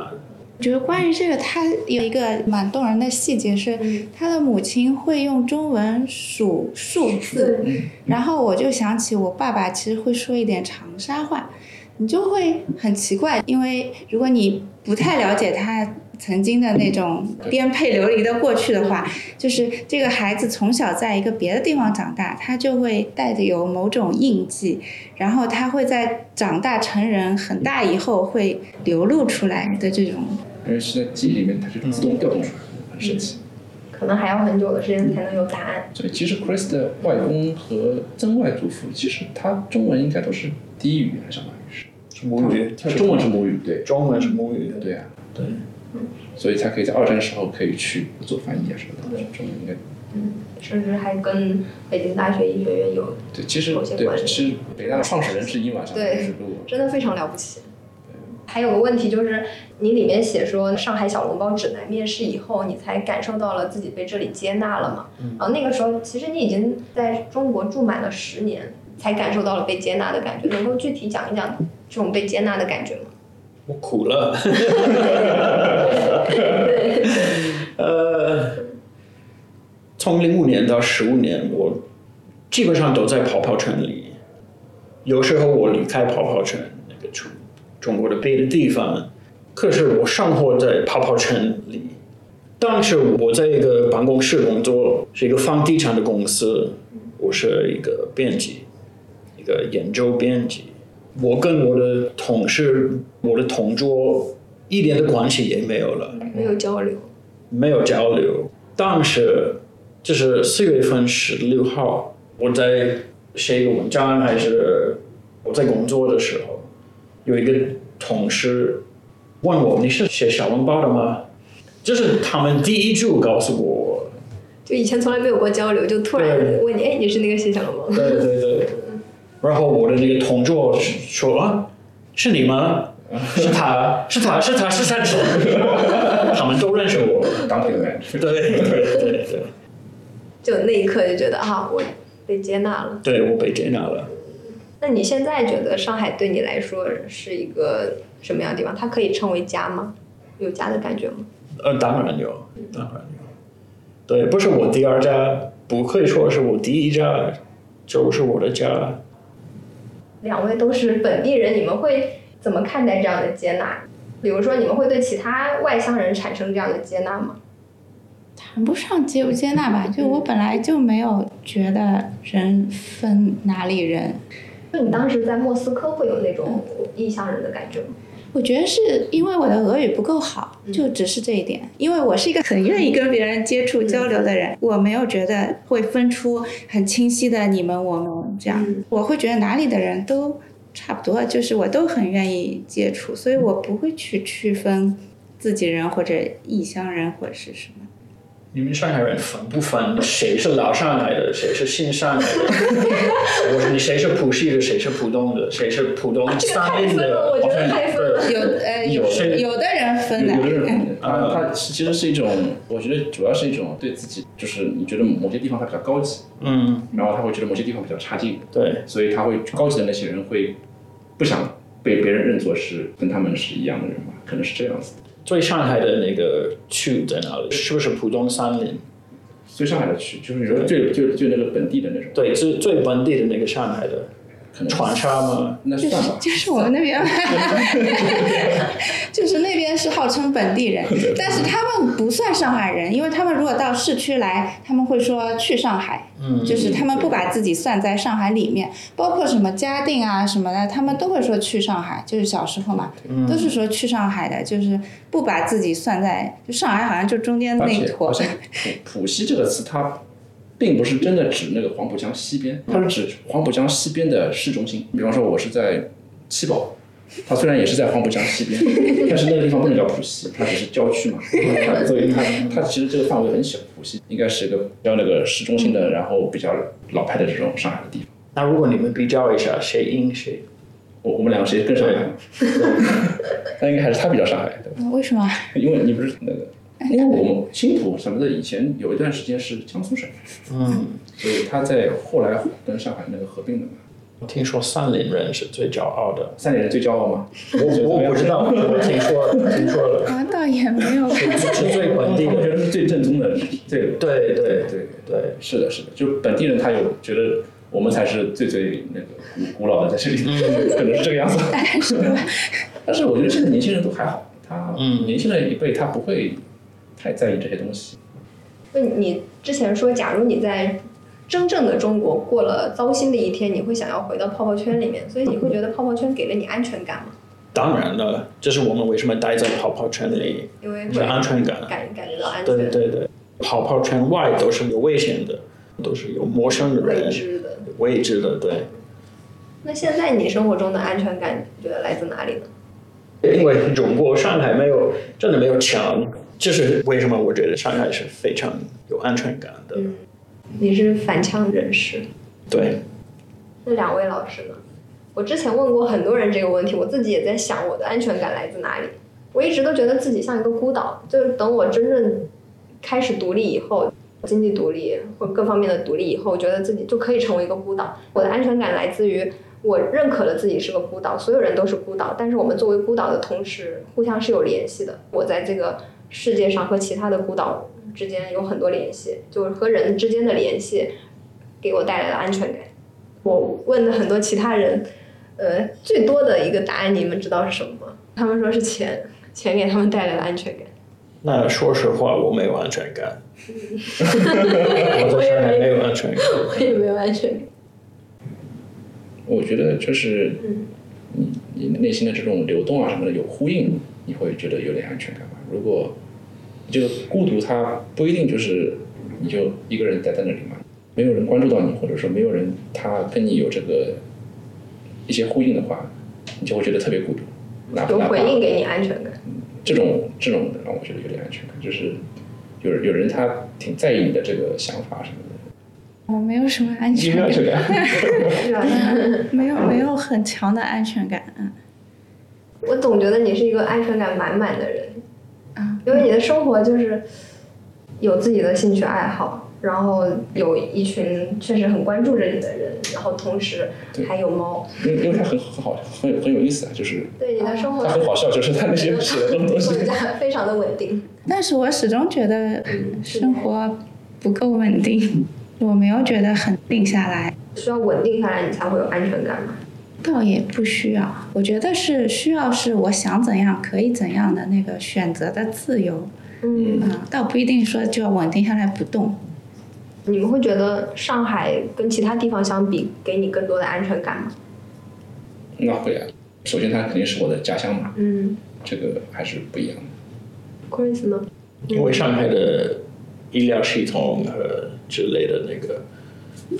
我觉得关于这个，他有一个蛮动人的细节是，他的母亲会用中文数数字，然后我就想起我爸爸其实会说一点长沙话，你就会很奇怪，因为如果你不太了解他曾经的那种颠沛流离的过去的话，就是这个孩子从小在一个别的地方长大，他就会带着有某种印记，然后他会在长大成人很大以后会流露出来的这种。因为是在记忆里面，它是自动调动出来的，很神奇。可能还要很久的时间才能有答案。所以其实 Chris 的外公和曾外祖父，其实他中文应该都是第一语言，相当于是。是母语，他中文是母语，对中文是母语。对啊，对，所以才可以在二战时候可以去做翻译啊什么的。这种应该嗯甚至还跟北京大学医学院有，对，其实有些关对，系其实北大的创始人是英瓦，相当于是如果真的非常了不起。还有个问题就是，你里面写说上海小笼包指南面试以后，你才感受到了自己被这里接纳了嘛？然后那个时候，其实你已经在中国住满了十年，才感受到了被接纳的感觉。能够具体讲一讲这种被接纳的感觉吗？我苦了。呃，从零五年到十五年，我基本上都在跑跑城里。有时候我离开跑跑城，那个中中国的别的地方，可是我生活在跑跑城里。当时我在一个办公室工作，是一个房地产的公司，我是一个编辑，一个研究编辑。我跟我的同事、我的同桌一点的关系也没有了，没有交流。没有交流。当时就是四月份十六号，我在写一个文章，还是我在工作的时候，有一个同事问我：“你是写小笼包的吗？”就是他们第一句告诉我，就以前从来没有过交流，就突然问你，哎，你是那个写小龙吗？对对对。然后我的那个同桌说：“啊，是你吗？”是他是他是他是他是他，他们都认识我。dumpling man，对对对对，就那一刻就觉得啊，我被接纳了。对我被接纳了。那你现在觉得上海对你来说是一个什么样的地方？它可以称为家吗？有家的感觉吗？呃，当然有，当然有。对，不是我第二家，不可以说是我第一家，就是我的家。两位都是本地人，你们会怎么看待这样的接纳？比如说，你们会对其他外乡人产生这样的接纳吗？谈不上接不接纳吧，就我本来就没有觉得人分哪里人，就你当时在莫斯科会有那种异乡人的感觉吗？我觉得是因为我的俄语不够好，就只是这一点。因为我是一个很愿意跟别人接触交流的人，我没有觉得会分出很清晰的你们我们这样，我会觉得哪里的人都差不多，就是我都很愿意接触，所以我不会去区分自己人或者异乡人或者是什么。你们上海人分不分谁是老上海的，谁是新上海的？我说你谁是浦西的，谁是浦东的，谁是浦东这个三太分了，面的？我觉得太分了。有呃有有有的人分的，有的人嗯他他其实是一种，我觉得主要是一种对自己，就是你觉得某些地方他比较高级，嗯，然后他会觉得某些地方比较差劲，对，所以他会高级的那些人会不想被别人认作是跟他们是一样的人嘛，可能是这样子的。最上海的那个区在哪里？是不是浦东三林？最上海的区就是你说最就就那个本地的那种，对，最最本地的那个上海的可能川沙吗？那算吧。就是我们那边，就是那边是号称本地人，但是他们不算上海人，因为他们如果到市区来，他们会说去上海，嗯就是他们不把自己算在上海里面，包括什么嘉定啊什么的，他们都会说去上海，就是小时候嘛，嗯。都是说去上海的，就是不把自己算在，就上海好像就中间那一坨。浦西这个词它并不是真的指那个黄浦江西边，它是指黄浦江西边的市中心。比方说我是在七宝，它虽然也是在黄浦江西边，但是那个地方不能叫浦西，它只是郊区嘛，它 所以它它其实这个范围很小。浦西应该是一个比较那个市中心的，然后比较老派的这种上海的地方。那如果你们比较一下，谁赢谁？我我们两个谁更上海？那应该还是他比较上海，对吧？为什么？因为你不是那个，因为我们青浦什么的以前有一段时间是江苏省，嗯，所以他在后来跟上海那个合并的嘛。我听说三林人是最骄傲的，三林人最骄傲吗？我我不知道，我听说了，听说了，啊，倒也没有。是是最本地。我觉得是最正宗的，最对对对对，是的，是的，就本地人他有觉得我们才是最最那个古古老的在这里，可能是这个样子。但是我觉得现在年轻人都还好，他嗯年轻的一辈他不会太在意这些东西。那你之前说，假如你在真正的中国过了糟心的一天，你会想要回到泡泡圈里面，所以你会觉得泡泡圈给了你安全感吗？当然了，这是我们为什么待在泡泡圈里，因为是会安全感。感感觉到安全，对对对，泡泡圈外都是有危险的，都是有陌生的未人，知的。未知的，对。那现在你生活中的安全感，你觉得来自哪里呢？因为中国上海没有真的没有墙，这是为什么我觉得上海是非常有安全感的。嗯你是反呛人士，对，那两位老师呢？我之前问过很多人这个问题，我自己也在想我的安全感来自哪里。我一直都觉得自己像一个孤岛，就是等我真正开始独立以后，经济独立或各方面的独立以后，我觉得自己就可以成为一个孤岛。我的安全感来自于我认可了自己是个孤岛，所有人都是孤岛，但是我们作为孤岛的同时，互相是有联系的。我在这个世界上和其他的孤岛之间有很多联系，就是和人之间的联系给我带来了安全感。我问了很多其他人，呃，最多的一个答案你们知道是什么吗？他们说是钱，钱给他们带来了安全感。那说实话，我没有安全感，我在上海没有安全感。我也没有安全感。我觉得就是嗯你你内心的这种流动啊什么的有呼应，你会觉得有点安全感吧。如果这个孤独，它不一定就是你就一个人待在那里嘛，没有人关注到你，或者说没有人他跟你有这个一些呼应的话，你就会觉得特别孤独。哪怕有回应给你安全感。这种这种的让我觉得有点安全感，就是有有人他挺在意你的这个想法什么的。我没有什么安全感有安，全感。没有没有很强的安全感。嗯，我总觉得你是一个安全感满满的人，啊，因为你的生活就是有自己的兴趣爱好，然后有一群确实很关注着你的人，然后同时还有猫，因为因为它很很好，很有很有意思啊，就是对你的生活它很好笑，就是它那些写的东 西非常的稳定。但是我始终觉得生活不够稳定，我没有觉得很定下来。需要稳定下来，你才会有安全感嘛。倒也不需要，我觉得是需要是我想怎样可以怎样的那个选择的自由，嗯，啊、倒不一定说就要稳定下来不动。你们会觉得上海跟其他地方相比，给你更多的安全感吗？那会啊，首先它肯定是我的家乡嘛，嗯这个还是不一样的。，Chris 呢？因为上海的医疗系统和之类的那个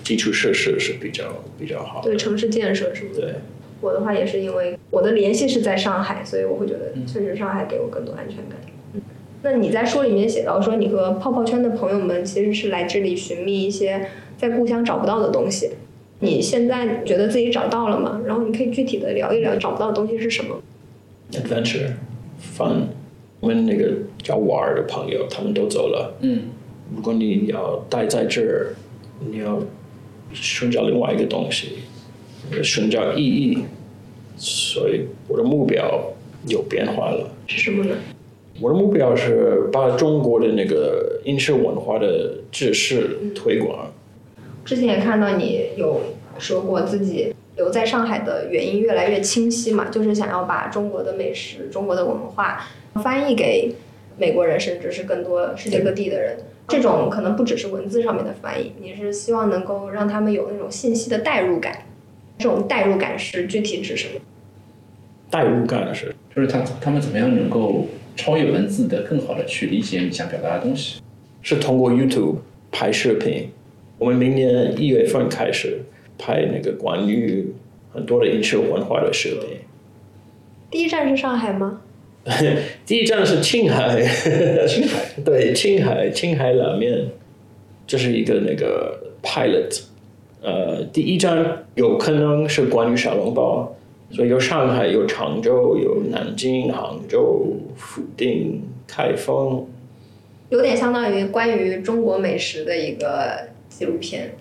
基础设施是比较比较好的对。城市建设是不是？对，我的话也是因为我的联系是在上海，所以我会觉得确实上海给我更多安全感。嗯那你在书里面写到说，你和泡泡圈的朋友们其实是来这里寻觅一些在故乡找不到的东西。你现在觉得自己找到了吗？然后你可以具体的聊一聊找不到的东西是什么？adventure fun。我们那个叫玩儿的朋友，他们都走了。嗯，如果你要待在这儿，你要寻找另外一个东西，寻找意义。所以我的目标有变化了。是什么呢？我的目标是把中国的那个饮食文化的知识推广。之前也看到你有说过自己留在上海的原因越来越清晰嘛，就是想要把中国的美食、中国的文化翻译给美国人，甚至是更多世界各地的人。这种可能不只是文字上面的翻译，你是希望能够让他们有那种信息的代入感。这种代入感是具体指什么？代入感是就是他他们怎么样能够超越文字的，更好的去理解你想表达的东西。是通过 YouTube 拍视频。我们明年一月份开始拍那个关于很多的饮食文化的视频。第一站是上海吗？第一站是青海，青海 对，青海青海拉面，这是一个那个 pilot。呃，第一站有可能是关于小笼包，所以有上海，有常州，有南京、杭州、福定、开封。有点相当于关于中国美食的一个纪录片。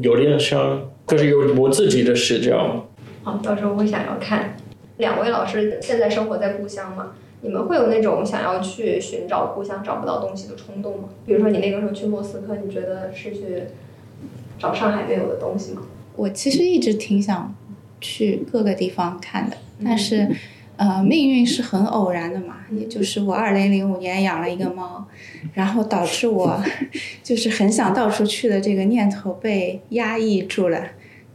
有点像，可是有我自己的视角。好，到时候会想要看。两位老师现在生活在故乡嘛？你们会有那种想要去寻找故乡找不到东西的冲动吗？比如说你那个时候去莫斯科，你觉得是去找上海没有的东西吗？我其实一直挺想去各个地方看的，但是，呃，命运是很偶然的嘛，也就是我二零零五年养了一个猫，然后导致我 就是很想到处去的这个念头被压抑住了。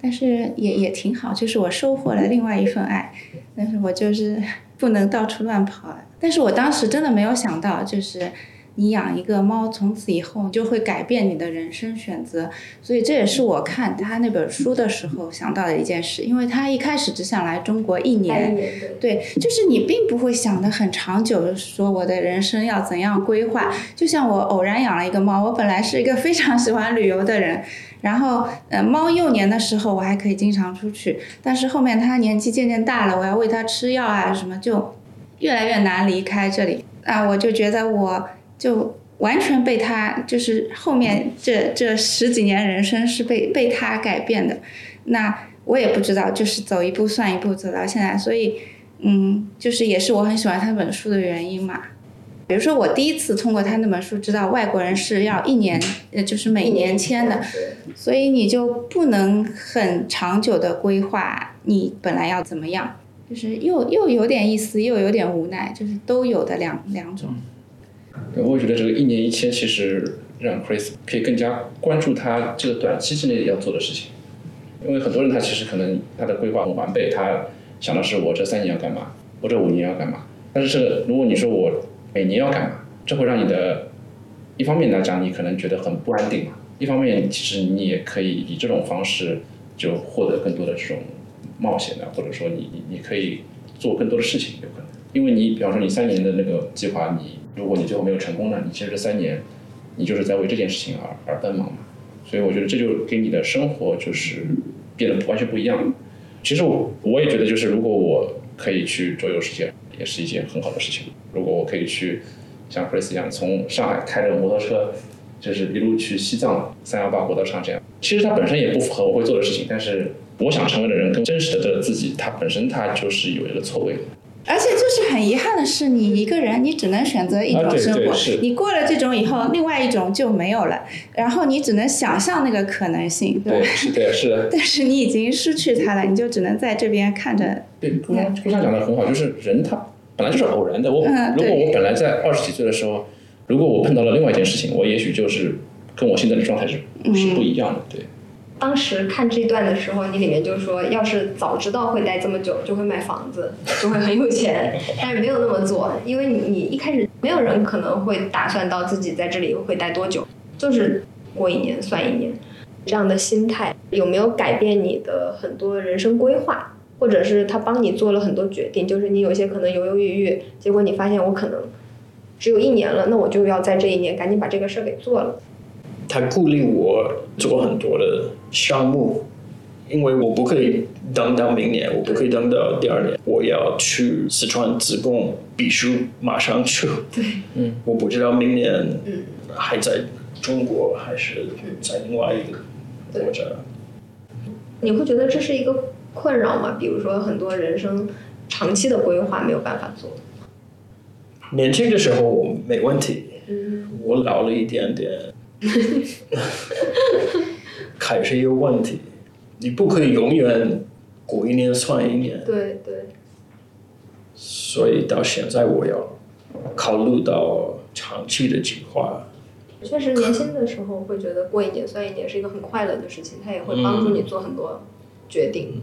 但是也也挺好，就是我收获了另外一份爱，但是我就是不能到处乱跑。但是我当时真的没有想到，就是你养一个猫，从此以后就会改变你的人生选择。所以这也是我看他那本书的时候想到的一件事，因为他一开始只想来中国一年，对，对，就是你并不会想的很长久，说我的人生要怎样规划。就像我偶然养了一个猫，我本来是一个非常喜欢旅游的人，然后呃，猫幼年的时候我还可以经常出去，但是后面它年纪渐渐大了，我要喂它吃药啊什么，就越来越难离开这里啊，我就觉得我就。完全被它，就是后面这这十几年人生是被被它改变的，那我也不知道，就是走一步算一步走到现在，所以嗯，就是也是我很喜欢他那本书的原因嘛。比如说，我第一次通过他那本书知道外国人是要一年，呃，就是每年签的，所以你就不能很长久的规划你本来要怎么样，就是又又有点意思，又有点无奈，就是都有的两两种。对，我也觉得这个一年一签其实让 Chris 可以更加关注他这个短期之内要做的事情，因为很多人他其实可能他的规划很完备，他想的是我这三年要干嘛，我这五年要干嘛，但是这个如果你说我每年要干嘛，这会让你的一方面来讲你可能觉得很不安定嘛，一方面其实你也可以以这种方式就获得更多的这种冒险的，或者说你你你可以做更多的事情，有可能，因为你比方说你三年的那个计划，你如果你最后没有成功呢，你其实这三年你就是在为这件事情而而奔忙嘛，所以我觉得这就给你的生活就是变得完全不一样。其实我我也觉得，就是如果我可以去周游世界，也是一件很好的事情。如果我可以去像 Chris 一样，从上海开着摩托车，就是一路去西藏三幺八国道上这样，其实它本身也不符合我会做的事情，但是我想成为的人跟真实的自己，它本身它就是有一个错位的。而且就是很遗憾的是，你一个人你只能选择一种生活，你过了这种以后，另外一种就没有了，然后你只能想象那个可能性，对对，吧？是的，是的。但是你已经失去它了，你就只能在这边看着。对，顾香顾香讲的很好，就是人他本来就是偶然的。我、嗯如果我本来在二十几岁的时候，如果我碰到了另外一件事情，我也许就是跟我现在的状态是是不一样的。对，当时看这段的时候，你里面就说，要是早知道会待这么久，就会买房子，就会很有钱。但是没有那么做，因为你你一开始没有人可能会打算到自己在这里会待多久，就是过一年算一年。这样的心态有没有改变你的很多人生规划，或者是他帮你做了很多决定？就是你有些可能犹犹豫豫，结果你发现我可能只有一年了，那我就要在这一年赶紧把这个事儿给做了。他鼓励我做很多的项目，因为我不可以等到明年，我不可以等到第二年，我要去四川自贡必须马上去。对，嗯，我不知道明年嗯还在中国还是在另外一个国家。你会觉得这是一个困扰嘛？比如说很多人生长期的规划没有办法做。年轻的时候没问题，嗯，我老了一点点，开始有问题。你不可以永远过一年算一年，对对，所以到现在我要考虑到长期的计划。确实年轻的时候会觉得过一年算一年是一个很快乐的事情，它也会帮助你做很多决定。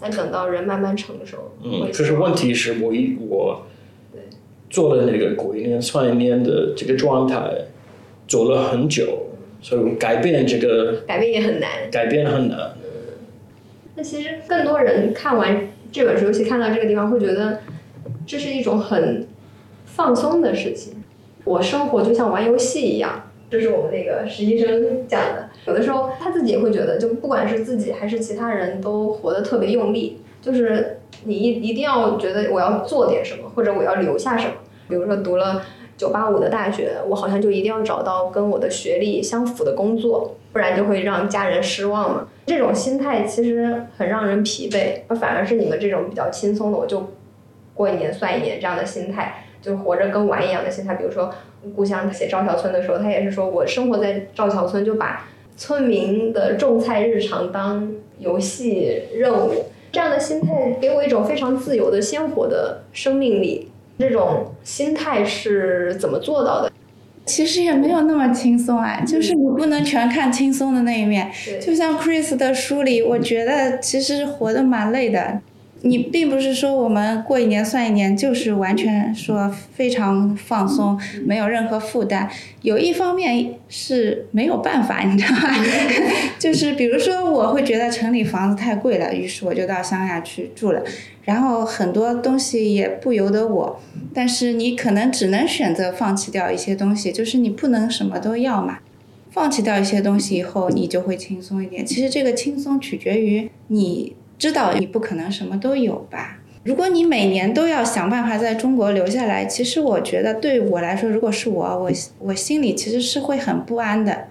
但等到人慢慢成熟，嗯，会可是问题是我一我对做了那个过一年算一年的这个状态，做了很久，所以改变这个改变也很难。改变很难。那其实更多人看完这本书，尤其看到这个地方，会觉得这是一种很放松的事情。我生活就像玩游戏一样，这是我们那个实习生讲的。有的时候他自己也会觉得，就不管是自己还是其他人都活得特别用力，就是你一一定要觉得我要做点什么，或者我要留下什么。比如说读了九八五的大学，我好像就一定要找到跟我的学历相符的工作，不然就会让家人失望嘛。这种心态其实很让人疲惫，反而是你们这种比较轻松的，我就过一年算一年这样的心态，就活着跟玩一样的心态。比如说故乡写赵桥村的时候，他也是说我生活在赵桥村，就把村民的种菜日常当游戏任务，这样的心态给我一种非常自由的鲜活的生命力。这种心态是怎么做到的？其实也没有那么轻松啊，就是你不能全看轻松的那一面。对就像 Chris 的书里，我觉得其实活得蛮累的。你并不是说我们过一年算一年，就是完全说非常放松，没有任何负担。有一方面是没有办法，你知道吗？就是比如说，我会觉得城里房子太贵了，于是我就到乡下去住了。然后很多东西也不由得我，但是你可能只能选择放弃掉一些东西，就是你不能什么都要嘛。放弃掉一些东西以后，你就会轻松一点。其实这个轻松取决于你知道你不可能什么都有吧。如果你每年都要想办法在中国留下来，其实我觉得对我来说，如果是我，我我心里其实是会很不安的，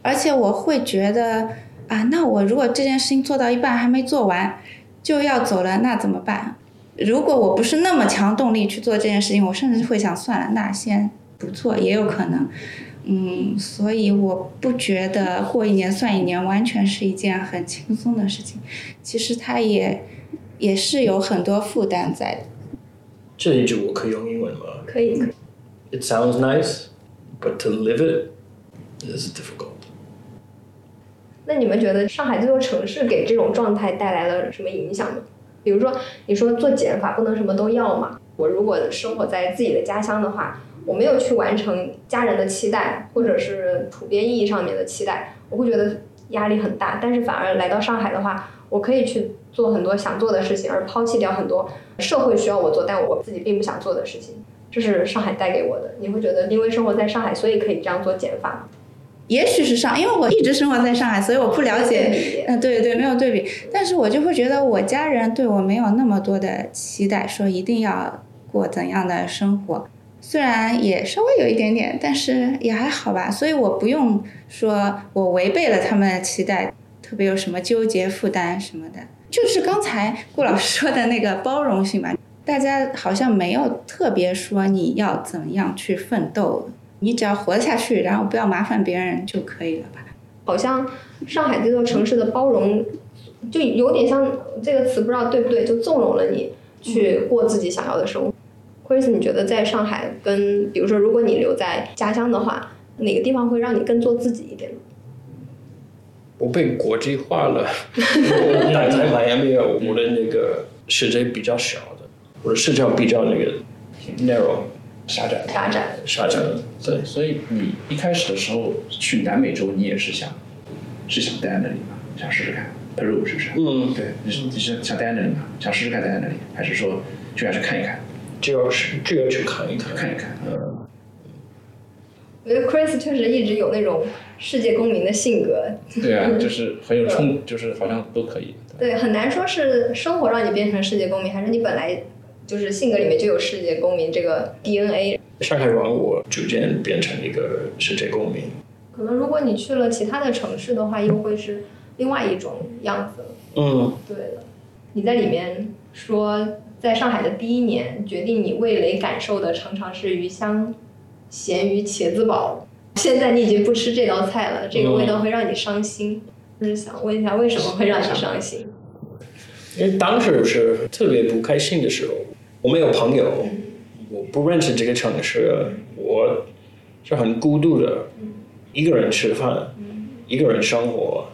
而且我会觉得啊，那我如果这件事情做到一半还没做完，就要走了，那怎么办？如果我不是那么强动力去做这件事情，我甚至会想算了，那先不做也有可能。嗯，所以我不觉得过一年算一年完全是一件很轻松的事情，其实它也也是有很多负担在的。这一句我可以用英文吗可以，？It sounds nice, but to live it is difficult. 那你们觉得上海这座城市给这种状态带来了什么影响吗？比如说，你说做减法不能什么都要嘛？我如果生活在自己的家乡的话，我没有去完成家人的期待，或者是普遍意义上面的期待，我会觉得压力很大。但是反而来到上海的话，我可以去做很多想做的事情，而抛弃掉很多社会需要我做但我自己并不想做的事情。这是上海带给我的。你会觉得因为生活在上海，所以可以这样做减法吗？也许是上，因为我一直生活在上海，所以我不了解。解。嗯，对对，没有对比，但是我就会觉得我家人对我没有那么多的期待，说一定要过怎样的生活。虽然也稍微有一点点，但是也还好吧，所以我不用说我违背了他们的期待，特别有什么纠结负担什么的。就是刚才顾老师说的那个包容性吧，大家好像没有特别说你要怎样去奋斗，你只要活下去，然后不要麻烦别人就可以了吧。好像上海这座城市的包容，就有点像这个词，不知道对不对，就纵容了你去过自己想要的生活。Chris，你觉得在上海跟，比如说，如果你留在家乡的话，哪个地方会让你更做自己一点？我被国际化了，我待在迈阿密，我的那个世界比较小的，我的视角比较那个 narrow 狭窄。狭窄。狭窄，对。所以你一开始的时候去南美洲，你也是想是想待在那里吗？想试试看，Peru 是不是？嗯，对，你是你是想待在那里吗？想试试看待在那里，还是说就想去看一看？就要是就要去看一看，看一看。嗯，我觉得 Chris 确实一直有那种世界公民的性格，对啊，就是很有冲，就是好像都可以。对，很难说是生活让你变成世界公民，还是你本来就是性格里面就有世界公民这个 DNA。上海让我逐渐变成一个世界公民。可能如果你去了其他的城市的话，又会是另外一种样子。嗯，对的。你在里面说，在上海的第一年，决定你味蕾感受的常常是鱼香、咸鱼、茄子煲。现在你已经不吃这道菜了，这个味道会让你伤心。就是想问一下，为什么会让你伤心？因为当时是特别不开心的时候，我没有朋友，我不认识这个城市，我是很孤独的，一个人吃饭，一个人生活，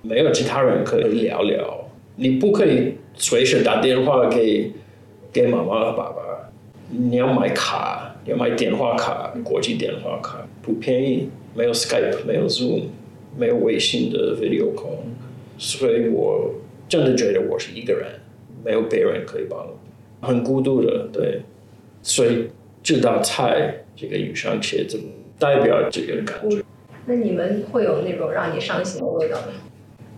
没有其他人可以聊聊。你不可以随时打电话给给妈妈和爸爸，你要买卡，要买电话卡，国际电话卡不便宜，没有 Skype，没有 Zoom，没有微信的 video call，所以我真的觉得我是一个人，没有别人可以帮我，很孤独的，对，所以这道菜这个鱼香茄子代表这个感觉。那你们会有那种让你伤心的味道吗？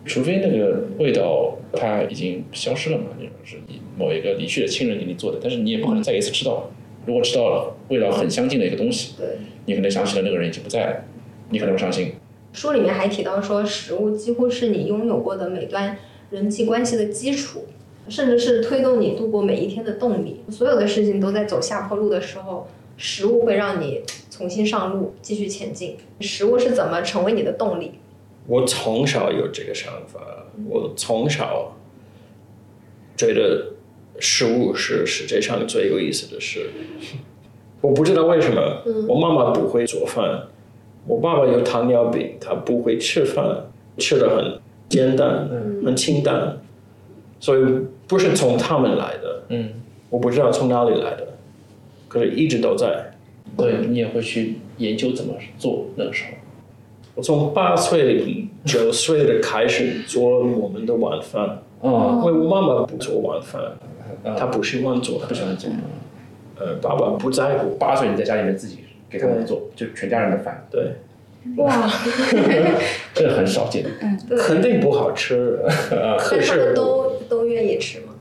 除非那个味道它已经消失了嘛，那种是你某一个离去的亲人给你做的，但是你也不可能再一次吃到。如果吃到了味道很相近的一个东西，对。你可能想起了那个人已经不在了，你可能会伤心。书里面还提到说，食物几乎是你拥有过的每段人际关系的基础，甚至是推动你度过每一天的动力。所有的事情都在走下坡路的时候，食物会让你重新上路，继续前进。食物是怎么成为你的动力？我从小有这个想法，我从小觉得食物是世界上最有意思的事。我不知道为什么，我妈妈不会做饭，我爸爸有糖尿病，他不会吃饭，吃的很简单，很清淡，所以不是从他们来的。嗯，我不知道从哪里来的，可是一直都在。对你也会去研究怎么做那个时候。我从八岁、九岁的开始做我们的晚饭，哦，因为我妈妈不做晚饭，她不喜欢做，不喜欢做。呃，爸爸不在乎。八岁你在家里面自己给他们做，就全家人的饭，对，哇，这很少见。对，肯定不好吃，可是他们是都都愿意吃吗？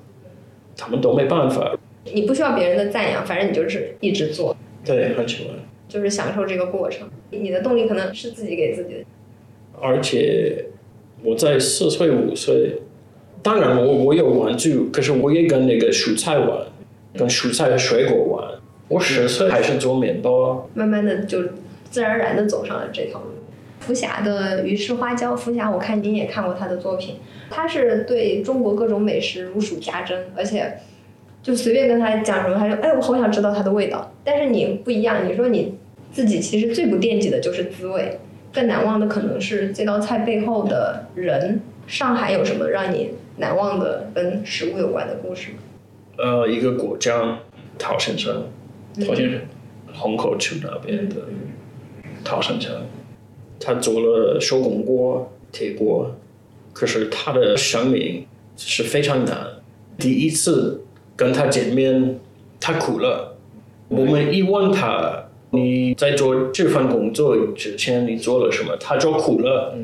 他们都没办法。你不需要别人的赞扬，反正你就是一直做，对，很喜欢。就是享受这个过程。你的动力可能是自己给自己的。而且我在四岁五岁，当然我我有玩具，可是我也跟那个蔬菜玩，跟蔬菜和水果玩。我十岁还是做面包，慢慢的就自然而然的走上了这条路。福霞的鱼翅花椒，福霞我看您也看过他的作品，他是对中国各种美食如数家珍，而且就随便跟他讲什么，他就哎我好想知道它的味道。但是你不一样，你说你自己其实最不惦记的就是滋味，更难忘的可能是这道菜背后的人。上海有什么让你难忘的跟食物有关的故事吗？呃，一个果酱，陶先生，陶先生，虹口区那边的陶先生，他做了手工锅、铁锅，可是他的生命是非常难。第一次跟他见面，他哭了。我们一问他你在做这份工作之前你做了什么？他做苦了，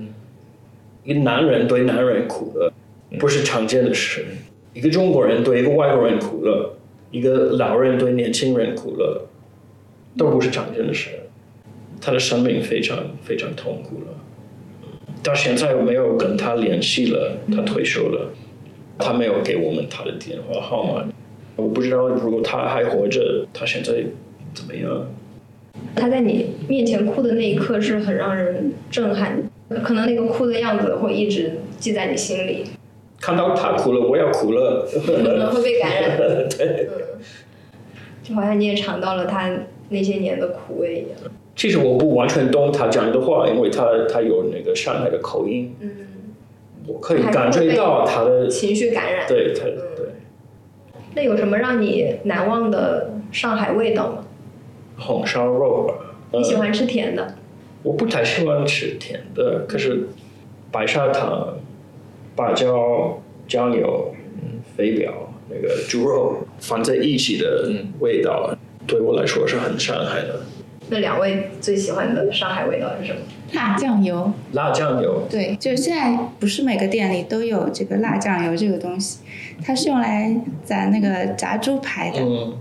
一个男人对男人苦了，不是常见的事。一个中国人对一个外国人苦了，一个老人对年轻人苦了，都不是常见的事。他的生命非常非常痛苦了。到现在我没有跟他联系了，他退休了，他没有给我们他的电话号码。我不知道如果他还活着，他现在怎么样？他在你面前哭的那一刻是很让人震撼，可能那个哭的样子会一直记在你心里，看到他哭了，我要哭了。可能会被感染。对，嗯，就好像你也尝到了他那些年的苦味一样。其实我不完全懂他讲的话，因为他他有那个上海的口音，嗯，我可以感觉到他的情绪感染。对他对。那有什么让你难忘的上海味道吗？红烧肉吧。你喜欢吃甜的？我不太喜欢吃甜的，可是白砂糖、芭蕉、酱油、肥膘那个猪肉放在一起的味道，对我来说是很上海的。那两位最喜欢的上海味道是什么？辣酱油。辣酱油。对，就是现在不是每个店里都有这个辣酱油这个东西，它是用来咱那个炸猪排的。嗯。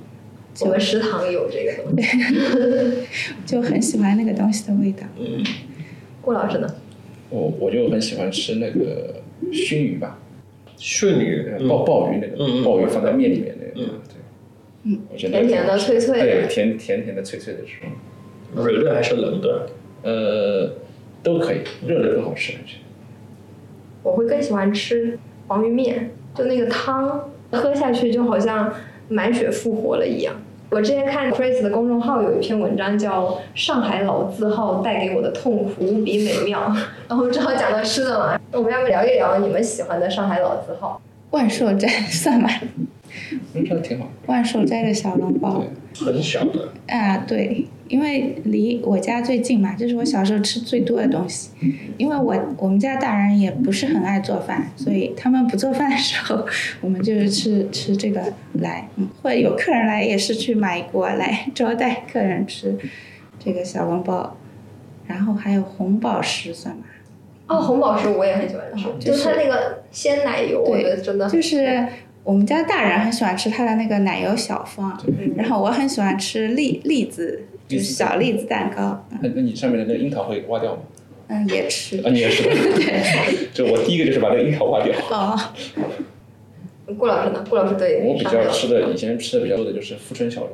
我们食堂有这个东西。就很喜欢那个东西的味道。嗯。顾老师呢？我我就很喜欢吃那个熏鱼吧。熏鱼。鲍鲍鱼那个，鲍鱼放在面里面那个。嗯。对。嗯。甜甜的，脆脆的。对，甜甜甜的，脆脆的这种。热的还是冷的？呃，都可以，热的更好吃。我会更喜欢吃黄鱼面，就那个汤喝下去就好像满血复活了一样。我之前看 Chris 的公众号有一篇文章叫《上海老字号带给我的痛苦无比美妙》，然后正好讲到吃的嘛，我们要不聊一聊你们喜欢的上海老字号？万寿斋算吗？嗯，这挺好。万寿斋的小笼包，很小的。啊，对。因为离我家最近嘛，这是我小时候吃最多的东西。因为我我们家大人也不是很爱做饭，所以他们不做饭的时候，我们就是吃吃这个来。嗯，或者有客人来，也是去买一锅来招待客人吃这个小笼包。然后还有红宝石算吗？哦，红宝石我也很喜欢吃，就是它那个鲜奶油，我觉得真的就是。我们家大人很喜欢吃它的那个奶油小方，然后我很喜欢吃栗栗子，就是小栗子蛋糕。那那你上面的那个樱桃会挖掉吗？嗯，也吃。啊，你也吃。对。就我第一个就是把那个樱桃挖掉。哦。顾老师呢？顾老师对。我比较吃的，以前吃的比较多的就是富春小笼。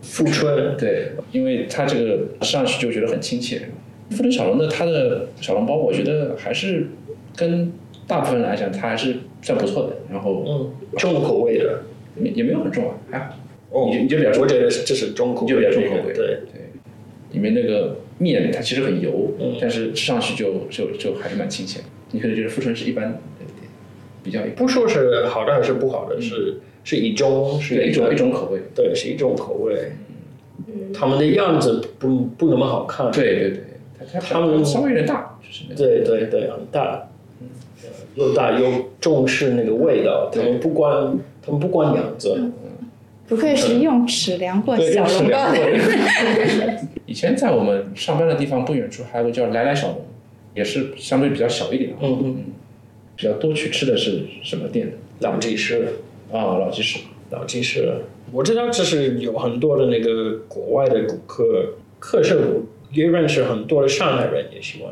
富春。对，因为它这个吃上去就觉得很亲切。富春小笼的它的小笼包，我觉得还是跟。大部分人来讲，它还是算不错的。然后，嗯，重口味的，也也没有很重啊，还好。哦，你你就比较，我觉得这是中口，就比较重口味。对对。里面那个面它其实很油，但是吃上去就就就还是蛮清鲜。你可能觉得富春是一般，比较不说是好的还是不好的，是是一种是一种一种口味，对，是一种口味。嗯。他们的样子不不那么好看。对对对，他们稍微有点大，就是那对对对，很大。又大又重视那个味道，他们不关他们不关样子，不愧是用尺量过小笼包的人。以前在我们上班的地方不远处还有个叫来来小笼，也是相对比较小一点。嗯嗯，比较多去吃的是什么店？老技师。啊，老技师，老技师。我知道这是有很多的那个国外的顾客，客是也认识很多的上海人，也喜欢。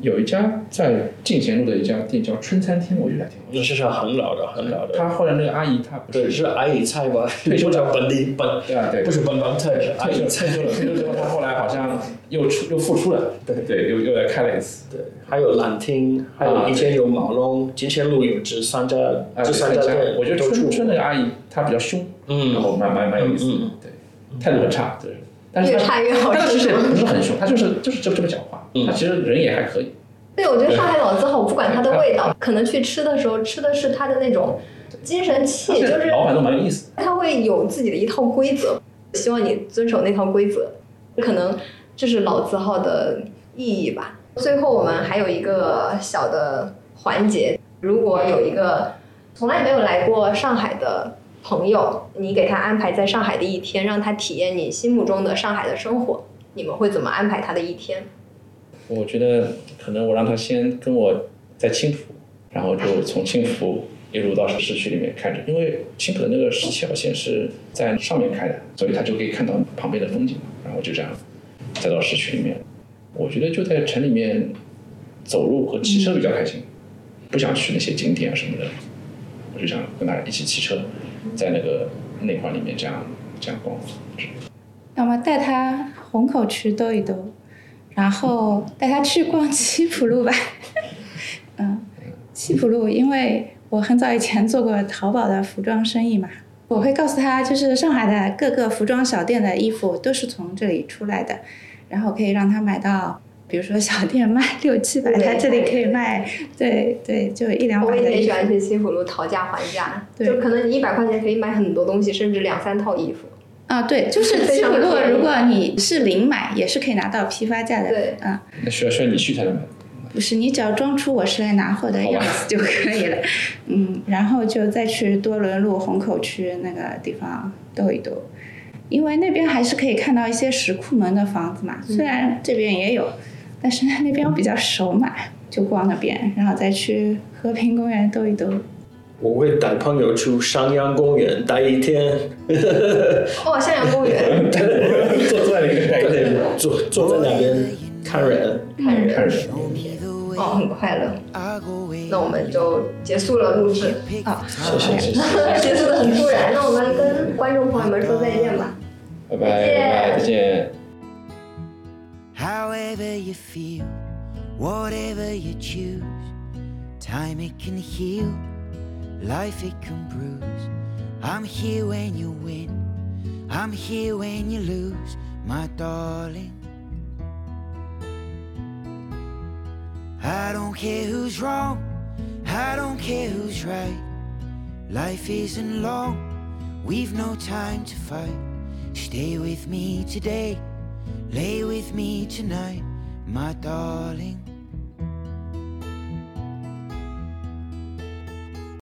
有一家在进贤路的一家店叫春餐厅，我觉得还挺好。那是很老的，很老的。他后来那个阿姨，她不是是阿姨菜吧？退休叫本地本，对啊对，不是本帮菜，是阿姨菜。退休了，退休之后他后来好像又出又复出了，对对，又又来开了一次。对，还有兰亭，还有以前有马龙，金贤路有这三家，这三家店。我觉得春春那个阿姨她比较凶，嗯，然后蛮蛮蛮有意思，对，态度很差，对。越差越好吃。但其实也不是很凶，她就是就是这这么讲话，他其实人也还可以。对，我觉得上海老字号，我不管它的味道，可能去吃的时候吃的是它的那种精神气，就是老板都蛮有意思。他会有自己的一套规则，希望你遵守那套规则，可能这是老字号的意义吧。最后我们还有一个小的环节，如果有一个从来没有来过上海的朋友，你给他安排在上海的一天，让他体验你心目中的上海的生活。你们会怎么安排他的一天？我觉得可能我让他先跟我在青浦，然后就从青浦一路到市区里面看着，因为青浦的那个十七号线是在上面开的，所以他就可以看到旁边的风景。然后就这样再到市区里面，我觉得就在城里面走路和骑车比较开心，不想去那些景点啊什么的，我就想跟他一起骑车，在那个内环里面这样这样逛。要么带他虹口区兜一兜，然后带他去逛 七浦路吧。嗯，七浦路，因为我很早以前做过淘宝的服装生意嘛，我会告诉他，就是上海的各个服装小店的衣服都是从这里出来的，然后可以让他买到，比如说小店卖六七百，对他这里可以卖，对对，就一两我也百的衣服。挺喜欢去西湖路讨价还价，对就可能你一百块钱可以买很多东西，甚至两三套衣服。啊，对，就是非七浦路，常便宜如果你是零买，也是可以拿到批发价的。对啊。那需要需要你去才能买。不是，你只要装出我是来拿货的样子就可以了。嗯，然后就再去多伦路虹口区那个地方兜一兜，因为那边还是可以看到一些石库门的房子嘛。虽然这边也有，但是那边我比较熟嘛，就逛那边，然后再去和平公园兜一兜。我会带朋友去商阳公园待一天，哦，襄阳公园 坐坐在那个对，坐坐在那边看人。看人，看人。哦，很快乐。那我们就结束了录制，啊，谢谢谢谢。结束的很突然。那我们跟观众朋友们说再见吧。拜拜拜拜，再见。However you feel, whatever you choose, time it can heal, life it can bruise. I'm here when you win, I'm here when you lose, my darling. I don't care who's wrong, I don't care who's right. Life isn't long, we've no time to fight. Stay with me today. Lay with me tonight, my darling.